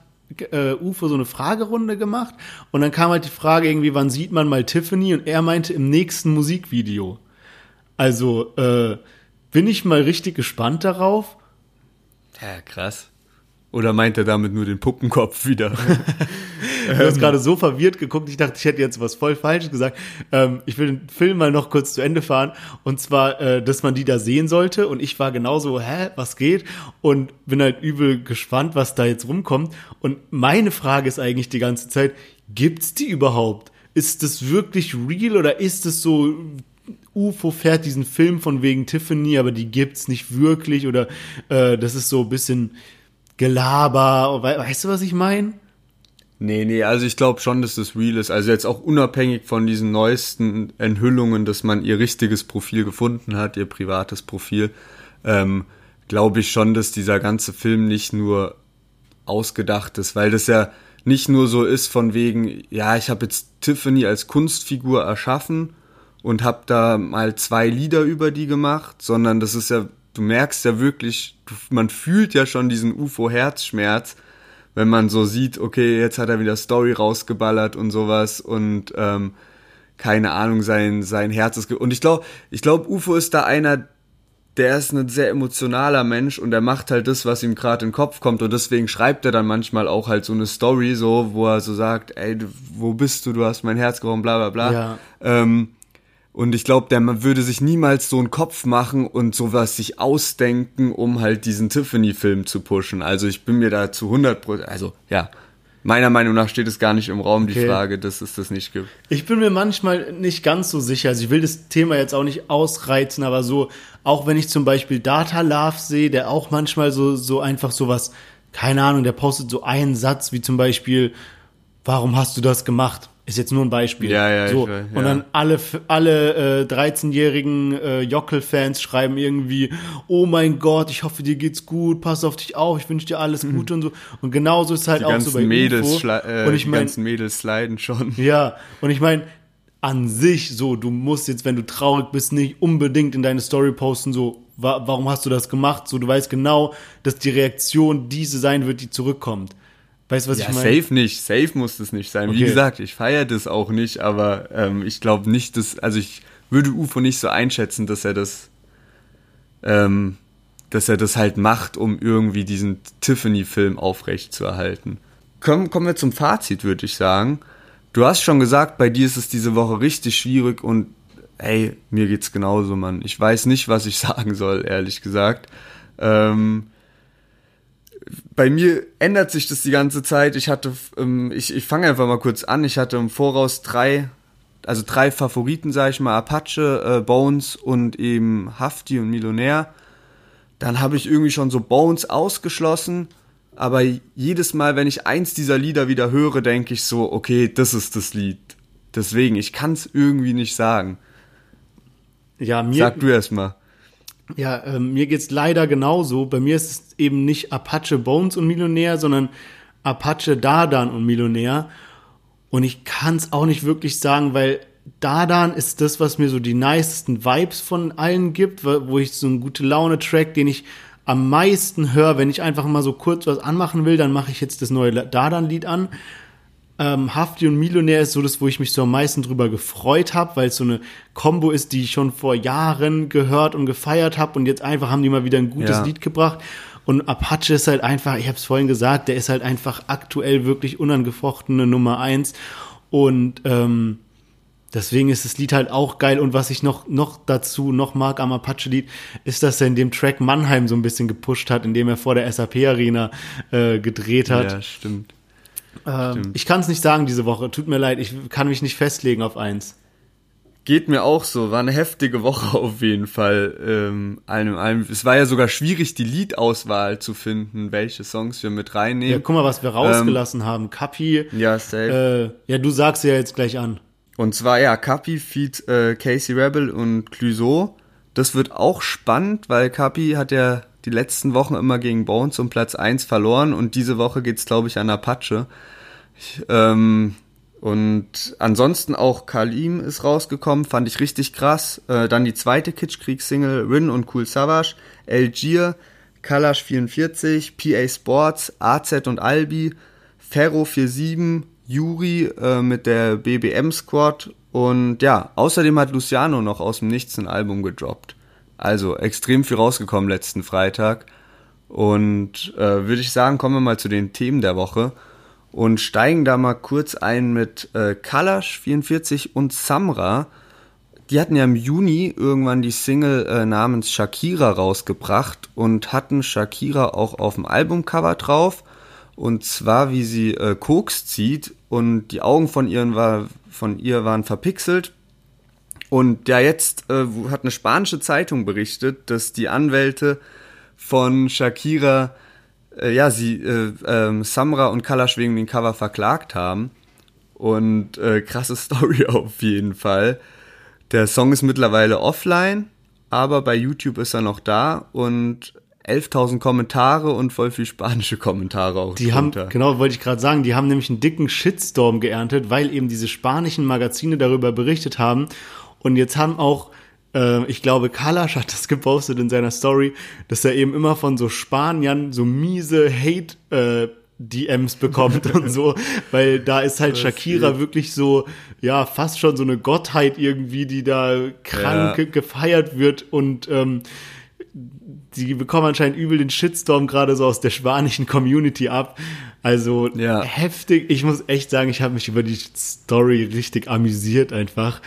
äh, UFO so eine Fragerunde gemacht und dann kam halt die Frage irgendwie, wann sieht man mal Tiffany und er meinte im nächsten Musikvideo. Also äh, bin ich mal richtig gespannt darauf. Ja, krass. Oder meint er damit nur den Puppenkopf wieder? du hast gerade so verwirrt geguckt, ich dachte, ich hätte jetzt was voll Falsches gesagt. Ähm, ich will den Film mal noch kurz zu Ende fahren. Und zwar, äh, dass man die da sehen sollte. Und ich war genauso, hä, was geht? Und bin halt übel gespannt, was da jetzt rumkommt. Und meine Frage ist eigentlich die ganze Zeit, gibt's die überhaupt? Ist das wirklich real oder ist es so UFO fährt diesen Film von wegen Tiffany, aber die gibt's nicht wirklich oder äh, das ist so ein bisschen Gelaber. Weißt du, was ich meine? Nee, nee, also ich glaube schon, dass das real ist. Also jetzt auch unabhängig von diesen neuesten Enthüllungen, dass man ihr richtiges Profil gefunden hat, ihr privates Profil, ähm, glaube ich schon, dass dieser ganze Film nicht nur ausgedacht ist, weil das ja nicht nur so ist von wegen, ja, ich habe jetzt Tiffany als Kunstfigur erschaffen und habe da mal zwei Lieder über die gemacht, sondern das ist ja, du merkst ja wirklich, man fühlt ja schon diesen UFO-Herzschmerz, wenn man so sieht, okay, jetzt hat er wieder Story rausgeballert und sowas und ähm, keine Ahnung, sein, sein Herz ist. Und ich glaube, ich glaube, UFO ist da einer, der ist ein sehr emotionaler Mensch und er macht halt das, was ihm gerade in den Kopf kommt und deswegen schreibt er dann manchmal auch halt so eine Story, so, wo er so sagt, ey, wo bist du, du hast mein Herz gebrochen, bla bla bla. Ja. Ähm, und ich glaube, der würde sich niemals so einen Kopf machen und sowas sich ausdenken, um halt diesen Tiffany-Film zu pushen. Also ich bin mir da zu 100 Prozent, also ja, meiner Meinung nach steht es gar nicht im Raum, die Frage, dass es das nicht gibt. Ich bin mir manchmal nicht ganz so sicher. Also ich will das Thema jetzt auch nicht ausreizen, aber so, auch wenn ich zum Beispiel Data Love sehe, der auch manchmal so, so einfach sowas, keine Ahnung, der postet so einen Satz, wie zum Beispiel, warum hast du das gemacht? Ist jetzt nur ein Beispiel. Ja, ja, so. ich weiß, ja. Und dann alle, alle äh, 13-jährigen äh, Jockel-Fans schreiben irgendwie, oh mein Gott, ich hoffe, dir geht's gut, pass auf dich auf, ich wünsche dir alles mhm. Gute und so. Und genauso ist halt die auch so bei Mädels UFO. Äh, und ich mein, die ganzen Mädels sliden schon. Ja, und ich meine, an sich so, du musst jetzt, wenn du traurig bist, nicht unbedingt in deine Story posten, so, wa warum hast du das gemacht? So, du weißt genau, dass die Reaktion diese sein wird, die zurückkommt. Weißt du, was ja, ich meine? Safe nicht, safe muss das nicht sein. Okay. Wie gesagt, ich feiere das auch nicht, aber ähm, ich glaube nicht, dass, also ich würde UFO nicht so einschätzen, dass er das, ähm, dass er das halt macht, um irgendwie diesen Tiffany-Film aufrecht zu erhalten. Kommen, kommen wir zum Fazit, würde ich sagen. Du hast schon gesagt, bei dir ist es diese Woche richtig schwierig und ey, mir geht's genauso, Mann. Ich weiß nicht, was ich sagen soll, ehrlich gesagt. Ähm, bei mir ändert sich das die ganze Zeit. Ich hatte, ähm, ich, ich fange einfach mal kurz an. Ich hatte im Voraus drei, also drei Favoriten, sage ich mal, Apache, äh, Bones und eben Hafti und Millionär. Dann habe ich irgendwie schon so Bones ausgeschlossen. Aber jedes Mal, wenn ich eins dieser Lieder wieder höre, denke ich so, okay, das ist das Lied. Deswegen, ich kann es irgendwie nicht sagen. Ja, mir. Sag du erst mal. Ja, ähm, mir geht's leider genauso. Bei mir ist es eben nicht Apache Bones und Millionär, sondern Apache Dardan und Millionär. Und ich kann's auch nicht wirklich sagen, weil Dardan ist das, was mir so die nicesten Vibes von allen gibt, wo ich so einen gute Laune-Track, den ich am meisten höre, wenn ich einfach mal so kurz was anmachen will, dann mache ich jetzt das neue Dardan-Lied an ähm, Hafti und Millionär ist so das, wo ich mich so am meisten drüber gefreut habe, weil es so eine Combo ist, die ich schon vor Jahren gehört und gefeiert habe und jetzt einfach haben die mal wieder ein gutes ja. Lied gebracht. Und Apache ist halt einfach, ich habe es vorhin gesagt, der ist halt einfach aktuell wirklich unangefochtene Nummer eins. Und ähm, deswegen ist das Lied halt auch geil. Und was ich noch, noch dazu noch mag am Apache-Lied, ist, dass er in dem Track Mannheim so ein bisschen gepusht hat, indem er vor der SAP-Arena äh, gedreht hat. Ja, stimmt. Ähm, ich kann es nicht sagen diese Woche. Tut mir leid, ich kann mich nicht festlegen auf eins. Geht mir auch so. War eine heftige Woche auf jeden Fall. Ähm, einem, einem. Es war ja sogar schwierig, die Liedauswahl zu finden, welche Songs wir mit reinnehmen. Ja, guck mal, was wir rausgelassen ähm, haben. Kapi. Ja, safe. Äh, ja, du sagst ja jetzt gleich an. Und zwar, ja, Kapi feed äh, Casey Rebel und Clouseau. Das wird auch spannend, weil Kapi hat ja die letzten Wochen immer gegen Bones um Platz 1 verloren und diese Woche geht's, glaube ich, an Apache. Ähm, und ansonsten auch Kalim ist rausgekommen, fand ich richtig krass. Äh, dann die zweite Kitschkriegs-Single Rin und Cool Savage, Algier, Kalash 44, PA Sports, AZ und Albi, Ferro47, Juri äh, mit der BBM Squad und ja, außerdem hat Luciano noch aus dem Nichts ein Album gedroppt. Also extrem viel rausgekommen letzten Freitag. Und äh, würde ich sagen, kommen wir mal zu den Themen der Woche und steigen da mal kurz ein mit äh, Kalash 44 und Samra. Die hatten ja im Juni irgendwann die Single äh, namens Shakira rausgebracht und hatten Shakira auch auf dem Albumcover drauf. Und zwar, wie sie äh, Koks zieht und die Augen von, ihren war, von ihr waren verpixelt. Und ja, jetzt äh, hat eine spanische Zeitung berichtet, dass die Anwälte von Shakira, äh, ja, sie äh, ähm, Samra und Kalash wegen den Cover verklagt haben. Und äh, krasse Story auf jeden Fall. Der Song ist mittlerweile offline, aber bei YouTube ist er noch da und 11.000 Kommentare und voll viel spanische Kommentare auch. Die drunter. haben, genau, wollte ich gerade sagen, die haben nämlich einen dicken Shitstorm geerntet, weil eben diese spanischen Magazine darüber berichtet haben. Und jetzt haben auch ich glaube, Kalash hat das gepostet in seiner Story, dass er eben immer von so Spaniern so miese Hate DMs bekommt und so, weil da ist halt Shakira wirklich so, ja, fast schon so eine Gottheit irgendwie, die da krank ja. gefeiert wird und ähm, die bekommen anscheinend übel den Shitstorm gerade so aus der spanischen Community ab. Also ja. heftig. Ich muss echt sagen, ich habe mich über die Story richtig amüsiert einfach.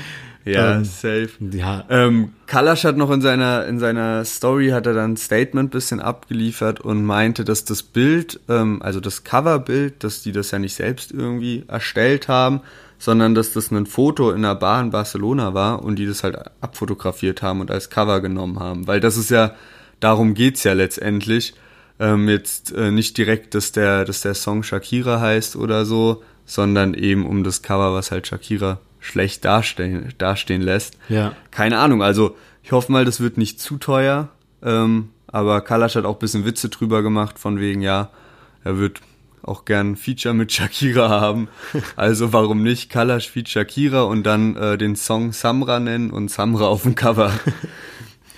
Ja, ähm, safe. Ja. Ähm, Kalasch hat noch in seiner, in seiner Story hat er dann ein Statement bisschen abgeliefert und meinte, dass das Bild, ähm, also das Coverbild, dass die das ja nicht selbst irgendwie erstellt haben, sondern dass das ein Foto in einer Bar in Barcelona war und die das halt abfotografiert haben und als Cover genommen haben. Weil das ist ja, darum geht's ja letztendlich. Ähm, jetzt äh, nicht direkt, dass der, dass der Song Shakira heißt oder so, sondern eben um das Cover, was halt Shakira schlecht dastehen, dastehen lässt. Ja. Keine Ahnung, also ich hoffe mal, das wird nicht zu teuer. Ähm, aber Kalash hat auch ein bisschen Witze drüber gemacht, von wegen, ja, er wird auch gern Feature mit Shakira haben. Also warum nicht Kalash feat Shakira und dann äh, den Song Samra nennen und Samra auf dem Cover.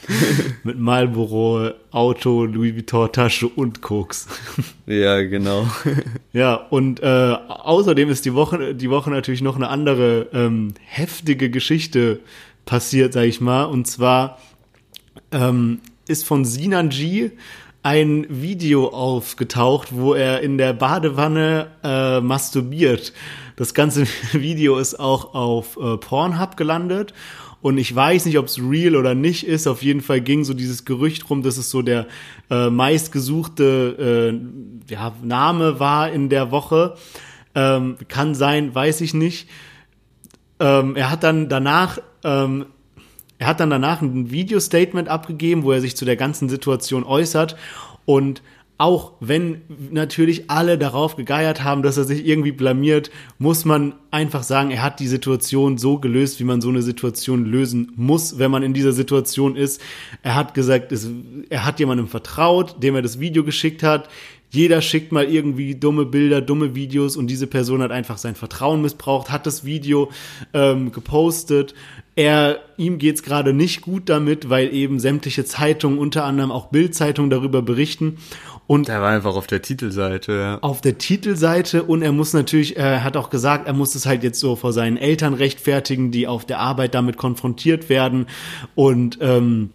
mit Marlboro, Auto, Louis Vuitton Tasche und Koks. ja, genau. ja, und äh, außerdem ist die Woche, die Woche natürlich noch eine andere ähm, heftige Geschichte passiert, sag ich mal. Und zwar ähm, ist von Sinan G ein Video aufgetaucht, wo er in der Badewanne äh, masturbiert. Das ganze Video ist auch auf äh, Pornhub gelandet und ich weiß nicht, ob es real oder nicht ist. Auf jeden Fall ging so dieses Gerücht rum, dass es so der äh, meistgesuchte äh, ja, Name war in der Woche. Ähm, kann sein, weiß ich nicht. Ähm, er hat dann danach ähm, er hat dann danach ein Video-Statement abgegeben, wo er sich zu der ganzen Situation äußert und auch wenn natürlich alle darauf gegeiert haben, dass er sich irgendwie blamiert, muss man einfach sagen, er hat die Situation so gelöst, wie man so eine Situation lösen muss, wenn man in dieser Situation ist. Er hat gesagt, es, er hat jemandem vertraut, dem er das Video geschickt hat. Jeder schickt mal irgendwie dumme Bilder, dumme Videos und diese Person hat einfach sein Vertrauen missbraucht, hat das Video ähm, gepostet. Er, ihm geht's gerade nicht gut damit, weil eben sämtliche Zeitungen, unter anderem auch Bildzeitungen darüber berichten. Und er war einfach auf der Titelseite, ja. Auf der Titelseite und er muss natürlich, er hat auch gesagt, er muss es halt jetzt so vor seinen Eltern rechtfertigen, die auf der Arbeit damit konfrontiert werden. Und ähm,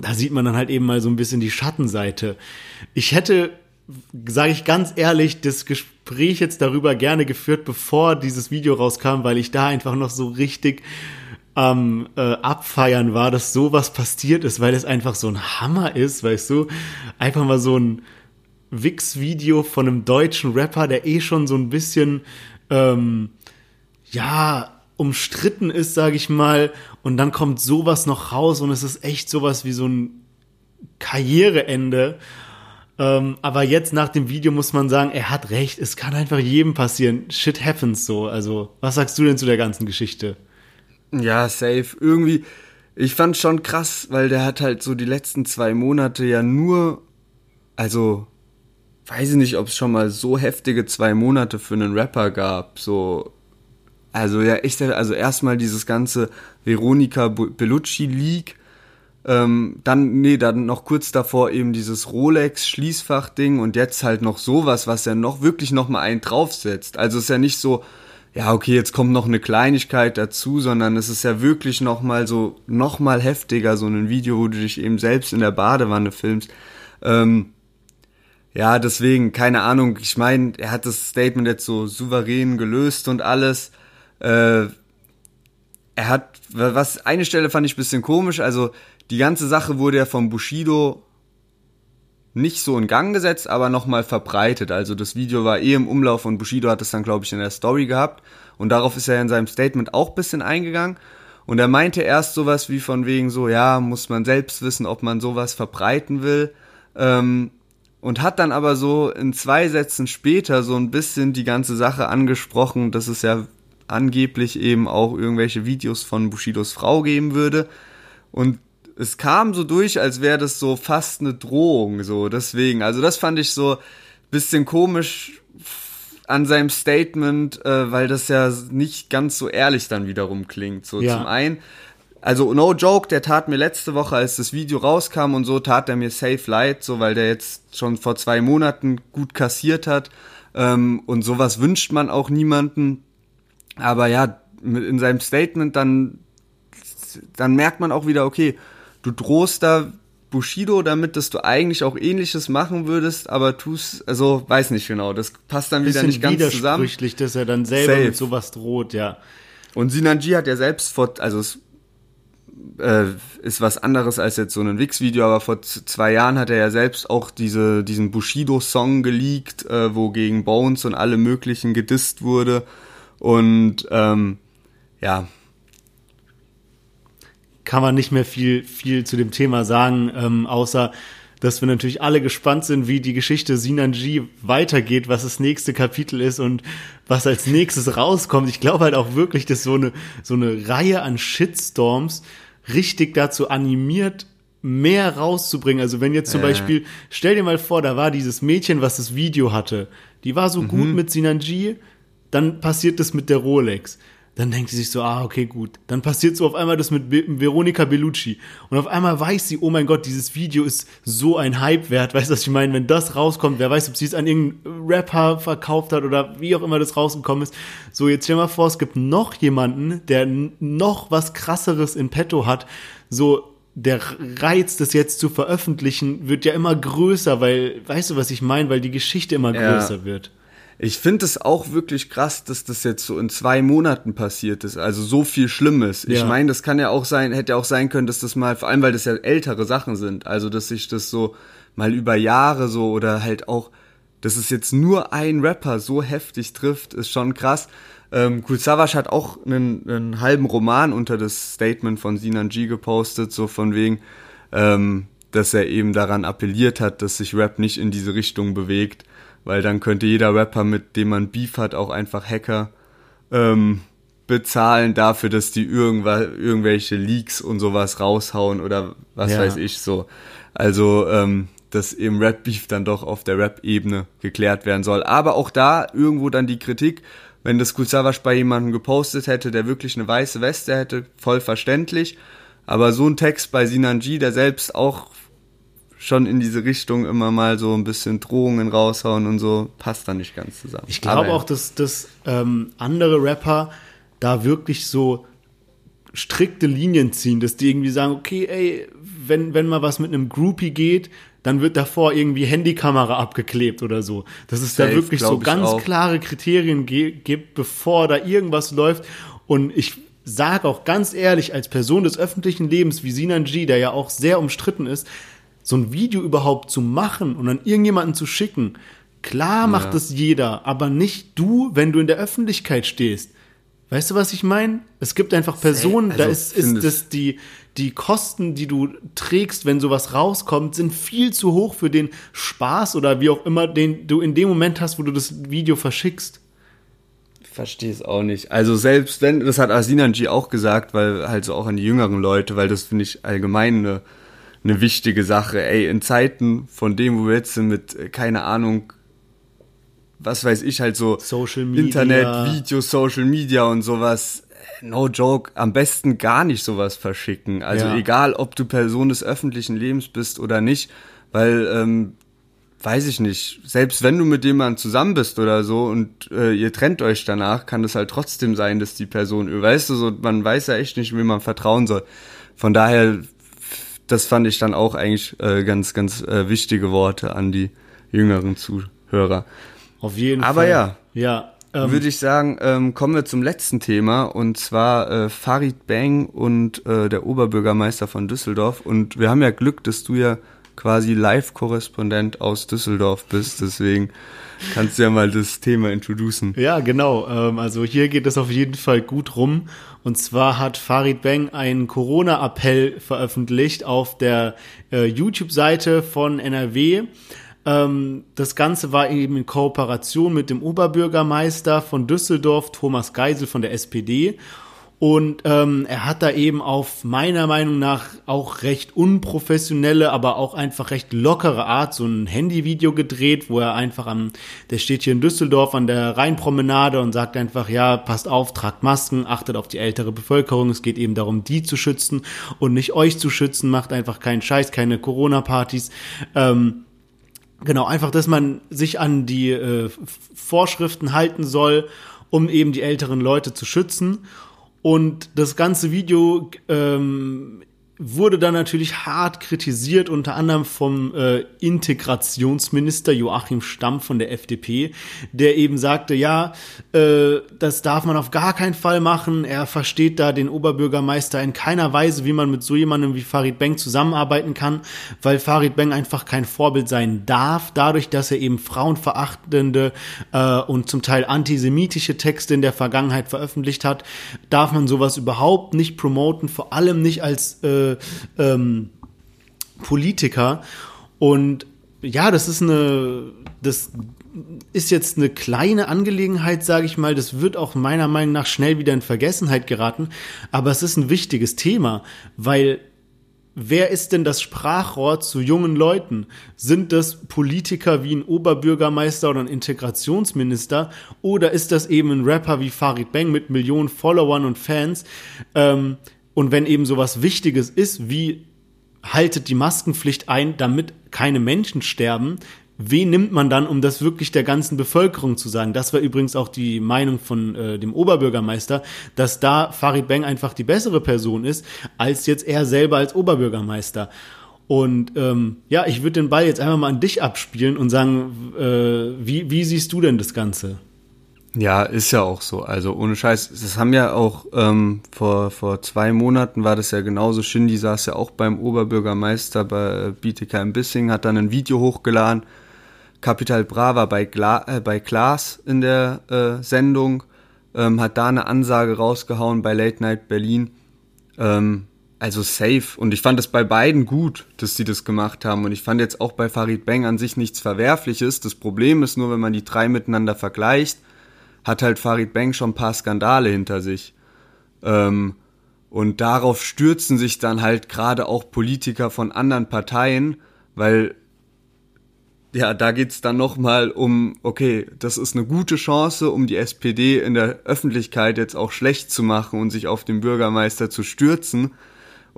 da sieht man dann halt eben mal so ein bisschen die Schattenseite. Ich hätte, sage ich ganz ehrlich, das Gespräch jetzt darüber gerne geführt, bevor dieses Video rauskam, weil ich da einfach noch so richtig am äh, Abfeiern war, dass sowas passiert ist, weil es einfach so ein Hammer ist, weißt du? Einfach mal so ein Wix-Video von einem deutschen Rapper, der eh schon so ein bisschen, ähm, ja, umstritten ist, sage ich mal, und dann kommt sowas noch raus und es ist echt sowas wie so ein Karriereende. Ähm, aber jetzt nach dem Video muss man sagen, er hat recht, es kann einfach jedem passieren. Shit happens so. Also, was sagst du denn zu der ganzen Geschichte? Ja, safe. Irgendwie, ich fand schon krass, weil der hat halt so die letzten zwei Monate ja nur, also, weiß ich nicht, ob es schon mal so heftige zwei Monate für einen Rapper gab. So, also ja, echt, also erstmal dieses ganze Veronika Bellucci Leak, Ähm, dann, nee, dann noch kurz davor eben dieses Rolex-Schließfach-Ding und jetzt halt noch sowas, was ja noch wirklich noch mal einen draufsetzt. Also ist ja nicht so, ja, okay, jetzt kommt noch eine Kleinigkeit dazu, sondern es ist ja wirklich noch mal so, noch mal heftiger, so ein Video, wo du dich eben selbst in der Badewanne filmst. Ähm, ja, deswegen, keine Ahnung, ich meine, er hat das Statement jetzt so souverän gelöst und alles. Äh, er hat, was, eine Stelle fand ich bisschen komisch, also die ganze Sache wurde ja vom Bushido nicht so in Gang gesetzt, aber nochmal verbreitet. Also das Video war eh im Umlauf und Bushido hat es dann, glaube ich, in der Story gehabt. Und darauf ist er in seinem Statement auch bisschen eingegangen. Und er meinte erst sowas wie von wegen so, ja, muss man selbst wissen, ob man sowas verbreiten will. Ähm, und hat dann aber so in zwei Sätzen später so ein bisschen die ganze Sache angesprochen, dass es ja angeblich eben auch irgendwelche Videos von Bushidos Frau geben würde. Und es kam so durch, als wäre das so fast eine Drohung, so deswegen. Also das fand ich so bisschen komisch an seinem Statement, äh, weil das ja nicht ganz so ehrlich dann wiederum klingt. So ja. zum einen, also no joke, der tat mir letzte Woche, als das Video rauskam und so, tat er mir safe leid, so weil der jetzt schon vor zwei Monaten gut kassiert hat. Ähm, und sowas wünscht man auch niemanden. Aber ja, in seinem Statement dann, dann merkt man auch wieder, okay, du drohst da Bushido damit, dass du eigentlich auch ähnliches machen würdest, aber tust, also weiß nicht genau, das passt dann wieder nicht ganz zusammen. widersprüchlich, dass er dann selber Safe. mit sowas droht, ja. Und Sinanji hat ja selbst vor, also es äh, ist was anderes als jetzt so ein Wix-Video, aber vor zwei Jahren hat er ja selbst auch diese, diesen Bushido-Song geleakt, äh, wo gegen Bones und alle möglichen gedisst wurde. Und ähm, ja, kann man nicht mehr viel, viel zu dem Thema sagen, ähm, außer dass wir natürlich alle gespannt sind, wie die Geschichte Sinanji weitergeht, was das nächste Kapitel ist und was als nächstes rauskommt. Ich glaube halt auch wirklich, dass so eine, so eine Reihe an Shitstorms richtig dazu animiert, mehr rauszubringen. Also wenn jetzt zum äh. Beispiel, stell dir mal vor, da war dieses Mädchen, was das Video hatte, die war so mhm. gut mit Sinanji, dann passiert das mit der Rolex dann denkt sie sich so, ah, okay, gut. Dann passiert so auf einmal das mit Be Veronica Bellucci. Und auf einmal weiß sie, oh mein Gott, dieses Video ist so ein Hype wert. Weißt du, was ich meine? Wenn das rauskommt, wer weiß, ob sie es an irgendeinen Rapper verkauft hat oder wie auch immer das rausgekommen ist. So, jetzt stell mal vor, es gibt noch jemanden, der noch was krasseres in petto hat. So, der Reiz, das jetzt zu veröffentlichen, wird ja immer größer, weil, weißt du, was ich meine? Weil die Geschichte immer größer ja. wird. Ich finde es auch wirklich krass, dass das jetzt so in zwei Monaten passiert ist. Also so viel Schlimmes. Ja. Ich meine, das kann ja auch sein, hätte ja auch sein können, dass das mal, vor allem weil das ja ältere Sachen sind. Also dass sich das so mal über Jahre so oder halt auch, dass es jetzt nur ein Rapper so heftig trifft, ist schon krass. Ähm, Kul Savas hat auch einen, einen halben Roman unter das Statement von Sinan G gepostet, so von wegen, ähm, dass er eben daran appelliert hat, dass sich Rap nicht in diese Richtung bewegt weil dann könnte jeder Rapper, mit dem man Beef hat, auch einfach Hacker ähm, bezahlen dafür, dass die irgendwelche Leaks und sowas raushauen oder was ja. weiß ich so. Also, ähm, dass eben Rap-Beef dann doch auf der Rap-Ebene geklärt werden soll. Aber auch da irgendwo dann die Kritik, wenn das Kulsavasch bei jemandem gepostet hätte, der wirklich eine weiße Weste hätte, voll verständlich. Aber so ein Text bei Sinanji, der selbst auch schon in diese Richtung immer mal so ein bisschen Drohungen raushauen und so, passt da nicht ganz zusammen. Ich glaube auch, dass, dass ähm, andere Rapper da wirklich so strikte Linien ziehen, dass die irgendwie sagen, okay, ey, wenn, wenn mal was mit einem Groupie geht, dann wird davor irgendwie Handykamera abgeklebt oder so. Dass es Safe, da wirklich so ganz auch. klare Kriterien gibt, bevor da irgendwas läuft. Und ich sage auch ganz ehrlich, als Person des öffentlichen Lebens wie Sinan G, der ja auch sehr umstritten ist, so ein Video überhaupt zu machen und an irgendjemanden zu schicken, klar macht ja. jeder, aber nicht du, wenn du in der Öffentlichkeit stehst. Weißt du, was ich meine? Es gibt einfach Personen, also, da ist, ist das die, die Kosten, die du trägst, wenn sowas rauskommt, sind viel zu hoch für den Spaß oder wie auch immer, den du in dem Moment hast, wo du das Video verschickst. Verstehe es auch nicht. Also selbst wenn, das hat Asinanji auch gesagt, weil halt so auch an die jüngeren Leute, weil das finde ich allgemein eine eine wichtige Sache. Ey, in Zeiten von dem, wo wir jetzt sind, mit, äh, keine Ahnung, was weiß ich, halt so Social Media. Internet, Video, Social Media und sowas. no joke, am besten gar nicht sowas verschicken. Also Ja. egal, ob du Person des öffentlichen Lebens bist oder nicht, weil, ähm, weiß ich nicht, selbst wenn du mit jemandem zusammen bist oder so und äh, ihr trennt euch danach, kann es halt trotzdem sein, dass die Person, weißt du, so, man weiß ja echt nicht, wem man vertrauen soll. Von daher, das fand ich dann auch eigentlich äh, ganz, ganz äh, wichtige Worte an die jüngeren Zuhörer. Auf jeden Aber Fall. ja. Ja. Ähm, Würde ich sagen, ähm, kommen wir zum letzten Thema und zwar äh, Farid Bang und äh, der Oberbürgermeister von Düsseldorf. Und wir haben ja Glück, dass du ja quasi Live-Korrespondent aus Düsseldorf bist. Deswegen kannst du ja mal das Thema introducen. Ja, genau. Ähm, also hier geht es auf jeden Fall gut rum. Und zwar hat Farid Bang einen Corona-Appell veröffentlicht auf der äh, YouTube-Seite von NRW. Ähm, das Ganze war eben in Kooperation mit dem Oberbürgermeister von Düsseldorf, Thomas Geisel von der SPD. Und ähm, er hat da eben auf meiner Meinung nach auch recht unprofessionelle, aber auch einfach recht lockere Art so ein Handyvideo gedreht, wo er einfach am, der steht hier in Düsseldorf an der Rheinpromenade und sagt einfach, ja, passt auf, tragt Masken, achtet auf die ältere Bevölkerung, es geht eben darum, die zu schützen und nicht euch zu schützen, macht einfach keinen Scheiß, keine Corona-Partys. Ähm, Genau, einfach, dass man sich an die äh, Vorschriften halten soll, um eben die älteren Leute zu schützen. Und das ganze Video ähm, wurde dann natürlich hart kritisiert, unter anderem vom äh, Integrationsminister Joachim Stamm von der FDP, der eben sagte, ja, äh, das darf man auf gar keinen Fall machen. Er versteht da den Oberbürgermeister in keiner Weise, wie man mit so jemandem wie Farid Beng zusammenarbeiten kann, weil Farid Beng einfach kein Vorbild sein darf, dadurch, dass er eben frauenverachtende äh, und zum Teil antisemitische Texte in der Vergangenheit veröffentlicht hat, darf man sowas überhaupt nicht promoten, vor allem nicht als äh, ähm, Politiker. Und ja, das ist eine, das ist jetzt eine kleine Angelegenheit, sage ich mal. Das wird auch meiner Meinung nach schnell wieder in Vergessenheit geraten. Aber es ist ein wichtiges Thema, weil Wer ist denn das Sprachrohr zu jungen Leuten? Sind das Politiker wie ein Oberbürgermeister oder ein Integrationsminister? Oder ist das eben ein Rapper wie Farid Bang mit Millionen Followern und Fans? Ähm, und wenn eben sowas Wichtiges ist, wie haltet die Maskenpflicht ein, damit keine Menschen sterben, wen nimmt man dann, um das wirklich der ganzen Bevölkerung zu sagen? Das war übrigens auch die Meinung von äh, dem Oberbürgermeister, dass da Farid Bang einfach die bessere Person ist, als jetzt er selber als Oberbürgermeister. Und ähm, ja, ich würde den Ball jetzt einfach mal an dich abspielen und sagen, äh, wie, wie siehst du denn das Ganze? Ja, ist ja auch so. Also ohne Scheiß, das haben ja auch ähm, vor, vor zwei Monaten war das ja genauso. Shindy saß ja auch beim Oberbürgermeister bei BTK in Bissing, hat dann ein Video hochgeladen. Capital Bra war bei, Gla äh, bei Klaas in der äh, Sendung, ähm, hat da eine Ansage rausgehauen bei Late Night Berlin. Ähm, also safe. Und ich fand es bei beiden gut, dass sie das gemacht haben. Und ich fand jetzt auch bei Farid Bang an sich nichts Verwerfliches. Das Problem ist nur, wenn man die drei miteinander vergleicht, hat halt Farid Bang schon ein paar Skandale hinter sich. Ähm, und darauf stürzen sich dann halt gerade auch Politiker von anderen Parteien, weil ja, da geht's dann nochmal um, okay, das ist eine gute Chance, um die SPD in der Öffentlichkeit jetzt auch schlecht zu machen und sich auf den Bürgermeister zu stürzen.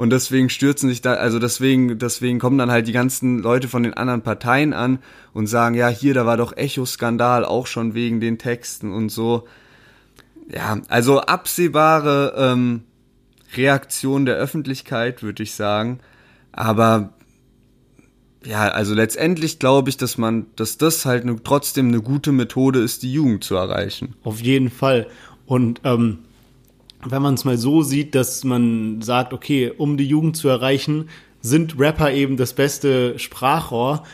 Und deswegen stürzen sich da, also deswegen, deswegen kommen dann halt die ganzen Leute von den anderen Parteien an und sagen, ja, hier, da war doch Echo-Skandal, auch schon wegen den Texten und so. Ja, also absehbare ähm, Reaktion der Öffentlichkeit, würde ich sagen. Aber ja, also letztendlich glaube ich, dass man, dass das halt ne, trotzdem eine gute Methode ist, die Jugend zu erreichen. Auf jeden Fall. Und ähm, wenn man es mal so sieht, dass man sagt, okay, um die Jugend zu erreichen, sind Rapper eben das beste Sprachrohr.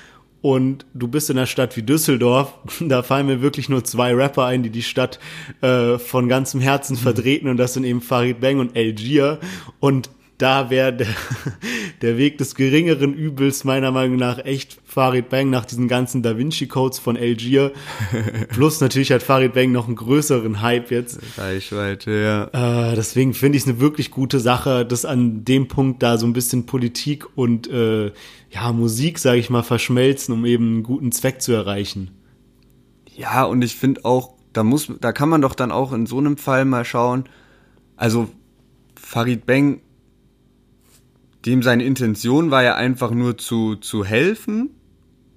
Und du bist in einer Stadt wie Düsseldorf, da fallen mir wirklich nur zwei Rapper ein, die die Stadt äh, von ganzem Herzen vertreten. Und das sind eben Farid Bang und Algier. Und da wäre der, der Weg des geringeren Übels meiner Meinung nach echt Farid Bang nach diesen ganzen Da Vinci Codes von Algier. Plus natürlich hat Farid Bang noch einen größeren Hype jetzt. Reichweite, ja. Äh, deswegen finde ich es eine wirklich gute Sache, dass an dem Punkt da so ein bisschen Politik und äh, ja Musik, sage ich mal, verschmelzen, um eben einen guten Zweck zu erreichen. Ja, und ich finde auch, da muss, da kann man doch dann auch in so einem Fall mal schauen, also Farid Bang, dem seine Intention war ja einfach nur zu, zu helfen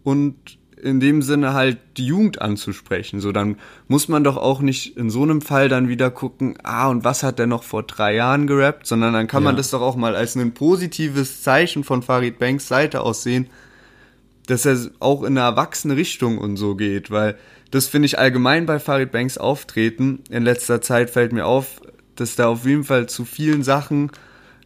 und in dem Sinne halt die Jugend anzusprechen. So, dann muss man doch auch nicht in so einem Fall dann wieder gucken, ah, und was hat der noch vor drei Jahren gerappt, sondern dann kann ja. man das doch auch mal als ein positives Zeichen von Farid Banks Seite aus sehen, dass er auch in eine erwachsene Richtung und so geht, weil das finde ich allgemein bei Farid Banks Auftreten in letzter Zeit fällt mir auf, dass der auf jeden Fall zu vielen Sachen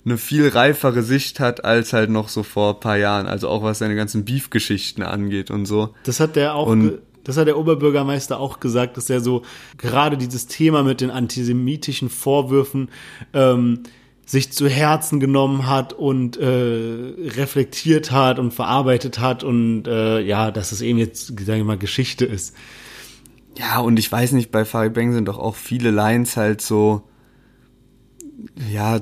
eine viel reifere Sicht hat als halt noch so vor ein paar Jahren. Also auch was seine ganzen Beef-Geschichten angeht und so. Das hat der auch. Und das hat der Oberbürgermeister auch gesagt, dass er so gerade dieses Thema mit den antisemitischen Vorwürfen ähm, sich zu Herzen genommen hat und äh, reflektiert hat und verarbeitet hat und äh, ja, dass es eben jetzt, sage ich mal, Geschichte ist. Ja, und ich weiß nicht, bei Farid Bang sind doch auch viele Lines halt so, ja,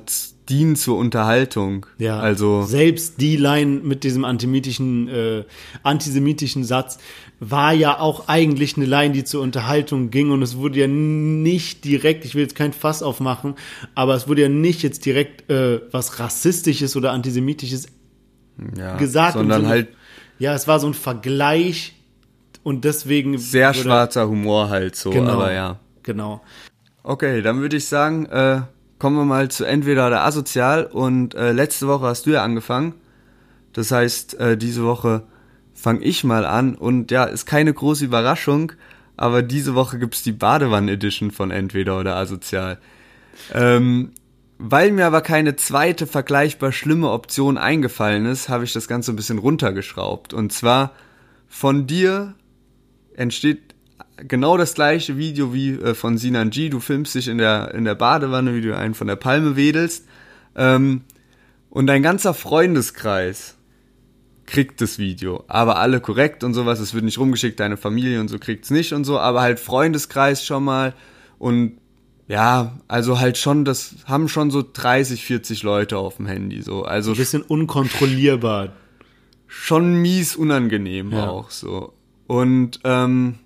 dienen zur Unterhaltung. Ja, also selbst die Line mit diesem antisemitischen, äh, antisemitischen Satz war ja auch eigentlich eine Line, die zur Unterhaltung ging und es wurde ja nicht direkt, ich will jetzt kein Fass aufmachen, aber es wurde ja nicht jetzt direkt äh, was rassistisches oder antisemitisches ja, gesagt, sondern so, halt ja, es war so ein Vergleich und deswegen sehr schwarzer Humor halt so, genau, aber ja. Genau. Okay, dann würde ich sagen, äh, kommen wir mal zu entweder oder asozial. Und äh, letzte Woche hast du ja angefangen. Das heißt, äh, diese Woche fange ich mal an. Und ja, ist keine große Überraschung, aber diese Woche gibt's die Badewannen-Edition von entweder oder asozial. Ähm, weil mir aber keine zweite vergleichbar schlimme Option eingefallen ist, habe ich das Ganze ein bisschen runtergeschraubt. Und zwar von dir entsteht genau das gleiche Video wie äh, von Sinan G. Du filmst dich in der, in der Badewanne, wie du einen von der Palme wedelst. Ähm, und dein ganzer Freundeskreis kriegt das Video. Aber alle korrekt und sowas. Es wird nicht rumgeschickt, deine Familie und so kriegt's nicht und so. Aber halt Freundeskreis schon mal. Und ja, also halt schon, das haben schon so 30, 40 Leute auf dem Handy. So. Also Ein bisschen unkontrollierbar. Schon mies unangenehm ja. auch so. Und ähm,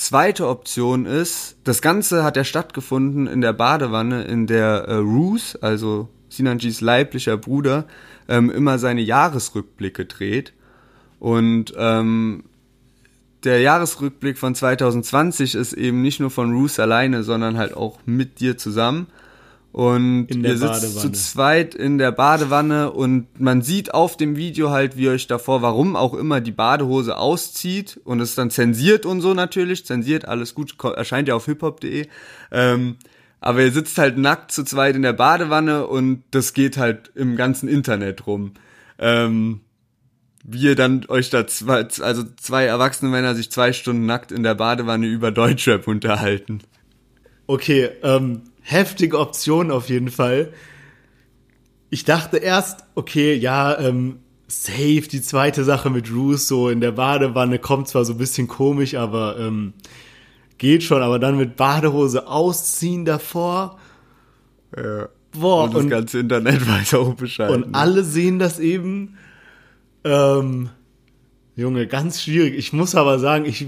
Zweite Option ist, das Ganze hat ja stattgefunden in der Badewanne, in der äh, Roos, also Sinanjis leiblicher Bruder, ähm, immer seine Jahresrückblicke dreht. Und ähm, der Jahresrückblick von 2020 ist eben nicht nur von Roos alleine, sondern halt auch mit dir zusammen. Und ihr sitzt Badewanne. zu zweit in der Badewanne und man sieht auf dem Video halt, wie euch davor, warum auch immer, die Badehose auszieht und es dann zensiert und so natürlich. Zensiert, alles gut, erscheint ja auf hiphop.de. Ähm, aber ihr sitzt halt nackt zu zweit in der Badewanne und das geht halt im ganzen Internet rum. Ähm, wie ihr dann euch da zwei, also zwei erwachsene Männer sich zwei Stunden nackt in der Badewanne über Deutschrap unterhalten. Okay, ähm, heftige Option auf jeden Fall. Ich dachte erst, okay, ja, ähm, safe, die zweite Sache mit Russo in der Badewanne kommt zwar so ein bisschen komisch, aber ähm, geht schon, aber dann mit Badehose ausziehen davor. Ja. Boah, und das und, ganze Internet weiß auch Bescheid. Und ne? alle sehen das eben. Ähm, Junge, ganz schwierig. Ich muss aber sagen, ich,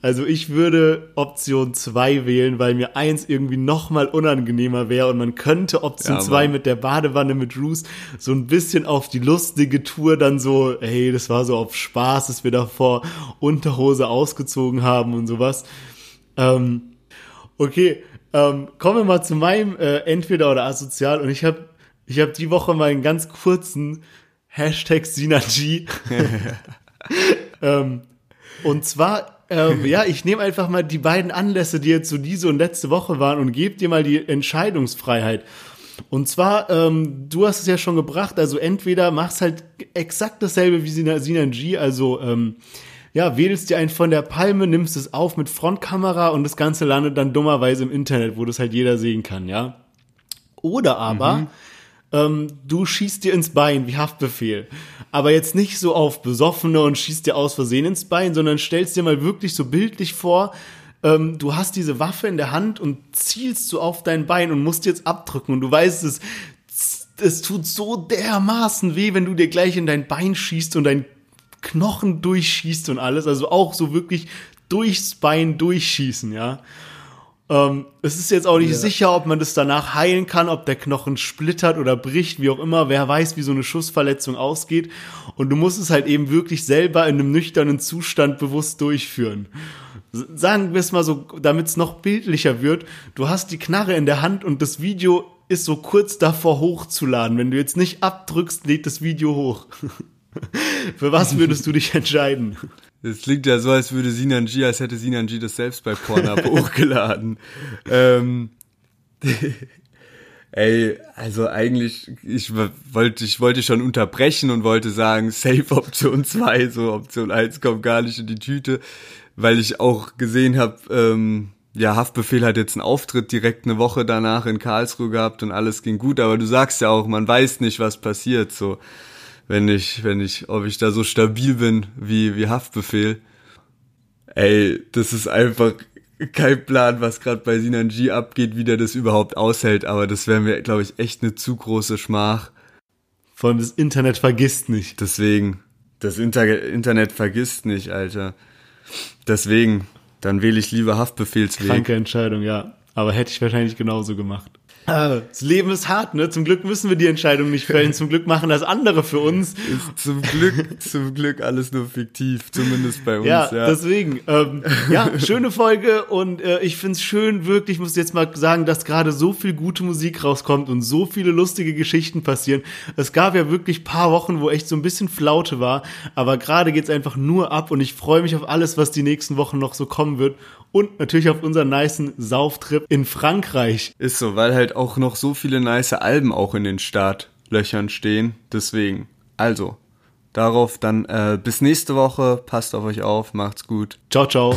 also ich würde Option 2 wählen, weil mir eins irgendwie noch mal unangenehmer wäre und man könnte Option 2 ja, mit der Badewanne mit Roos so ein bisschen auf die lustige Tour dann so, hey, das war so auf Spaß, dass wir davor Unterhose ausgezogen haben und sowas. Ähm, okay, ähm, kommen wir mal zu meinem äh, Entweder oder Asozial und ich habe ich hab die Woche mal einen ganz kurzen Hashtag Synergy. ähm, und zwar ähm, ja, ich nehme einfach mal die beiden Anlässe, die jetzt so diese und letzte Woche waren und gebe dir mal die Entscheidungsfreiheit. Und zwar, ähm, du hast es ja schon gebracht, also entweder machst halt exakt dasselbe wie Sinan G, also ähm, ja, wählst dir einen von der Palme, nimmst es auf mit Frontkamera und das Ganze landet dann dummerweise im Internet, wo das halt jeder sehen kann, ja. Oder aber mhm ähm, du schießt dir ins Bein wie Haftbefehl. Aber jetzt nicht so auf Besoffene und schießt dir aus Versehen ins Bein, sondern stellst dir mal wirklich so bildlich vor, ähm, du hast diese Waffe in der Hand und zielst so auf dein Bein und musst jetzt abdrücken und du weißt es, es tut so dermaßen weh, wenn du dir gleich in dein Bein schießt und dein Knochen durchschießt und alles, also auch so wirklich durchs Bein durchschießen, ja. Ähm, es ist jetzt auch nicht ja. sicher, ob man das danach heilen kann, ob der Knochen splittert oder bricht, wie auch immer. Wer weiß, wie so eine Schussverletzung ausgeht. Und du musst es halt eben wirklich selber in einem nüchternen Zustand bewusst durchführen. Sagen wir es mal so, damit es noch bildlicher wird. Du hast die Knarre in der Hand und das Video ist so kurz davor hochzuladen. Wenn du jetzt nicht abdrückst, lädt das Video hoch. Für was würdest du dich entscheiden? Das klingt ja so, als würde Sinan G, als hätte Sinan G das selbst bei Pornhub hochgeladen. Ähm, ey, also eigentlich, ich wollte, ich wollte schon unterbrechen und wollte sagen, Safe Option 2, so Option 1 kommt gar nicht in die Tüte, weil ich auch gesehen habe, ähm, ja, Haftbefehl hat jetzt einen Auftritt direkt eine Woche danach in Karlsruhe gehabt und alles ging gut, aber du sagst ja auch, man weiß nicht, was passiert, so wenn ich, wenn ich, ob ich da so stabil bin wie, wie Haftbefehl. Ey, das ist einfach kein Plan, was gerade bei Sinan G abgeht, wie der das überhaupt aushält, aber das wäre mir, glaube ich, echt eine zu große Schmach. Vor allem das Internet vergisst nicht. Deswegen, das Inter Internet vergisst nicht, Alter. Deswegen, dann wähle ich lieber Haftbefehlsweg. Kranke Entscheidung, ja. Aber hätte ich wahrscheinlich genauso gemacht. Das Leben ist hart, ne? Zum Glück müssen wir die Entscheidung nicht fällen. Zum Glück machen das andere für uns. Ist zum Glück, zum Glück alles nur fiktiv, zumindest bei uns. Ja, ja. deswegen. Ähm, ja, schöne Folge und äh, ich find's schön, wirklich, ich muss jetzt mal sagen, dass gerade so viel gute Musik rauskommt und so viele lustige Geschichten passieren. Es gab ja wirklich paar Wochen, wo echt so ein bisschen Flaute war, aber gerade geht's einfach nur ab und ich freue mich auf alles, was die nächsten Wochen noch so kommen wird und natürlich auf unseren niceen Sauftrip in Frankreich. Ist so, weil halt auch noch so viele nice Alben auch in den Startlöchern stehen. Deswegen. Also, darauf dann äh, bis nächste Woche. Passt auf euch auf. Macht's gut. Ciao, ciao.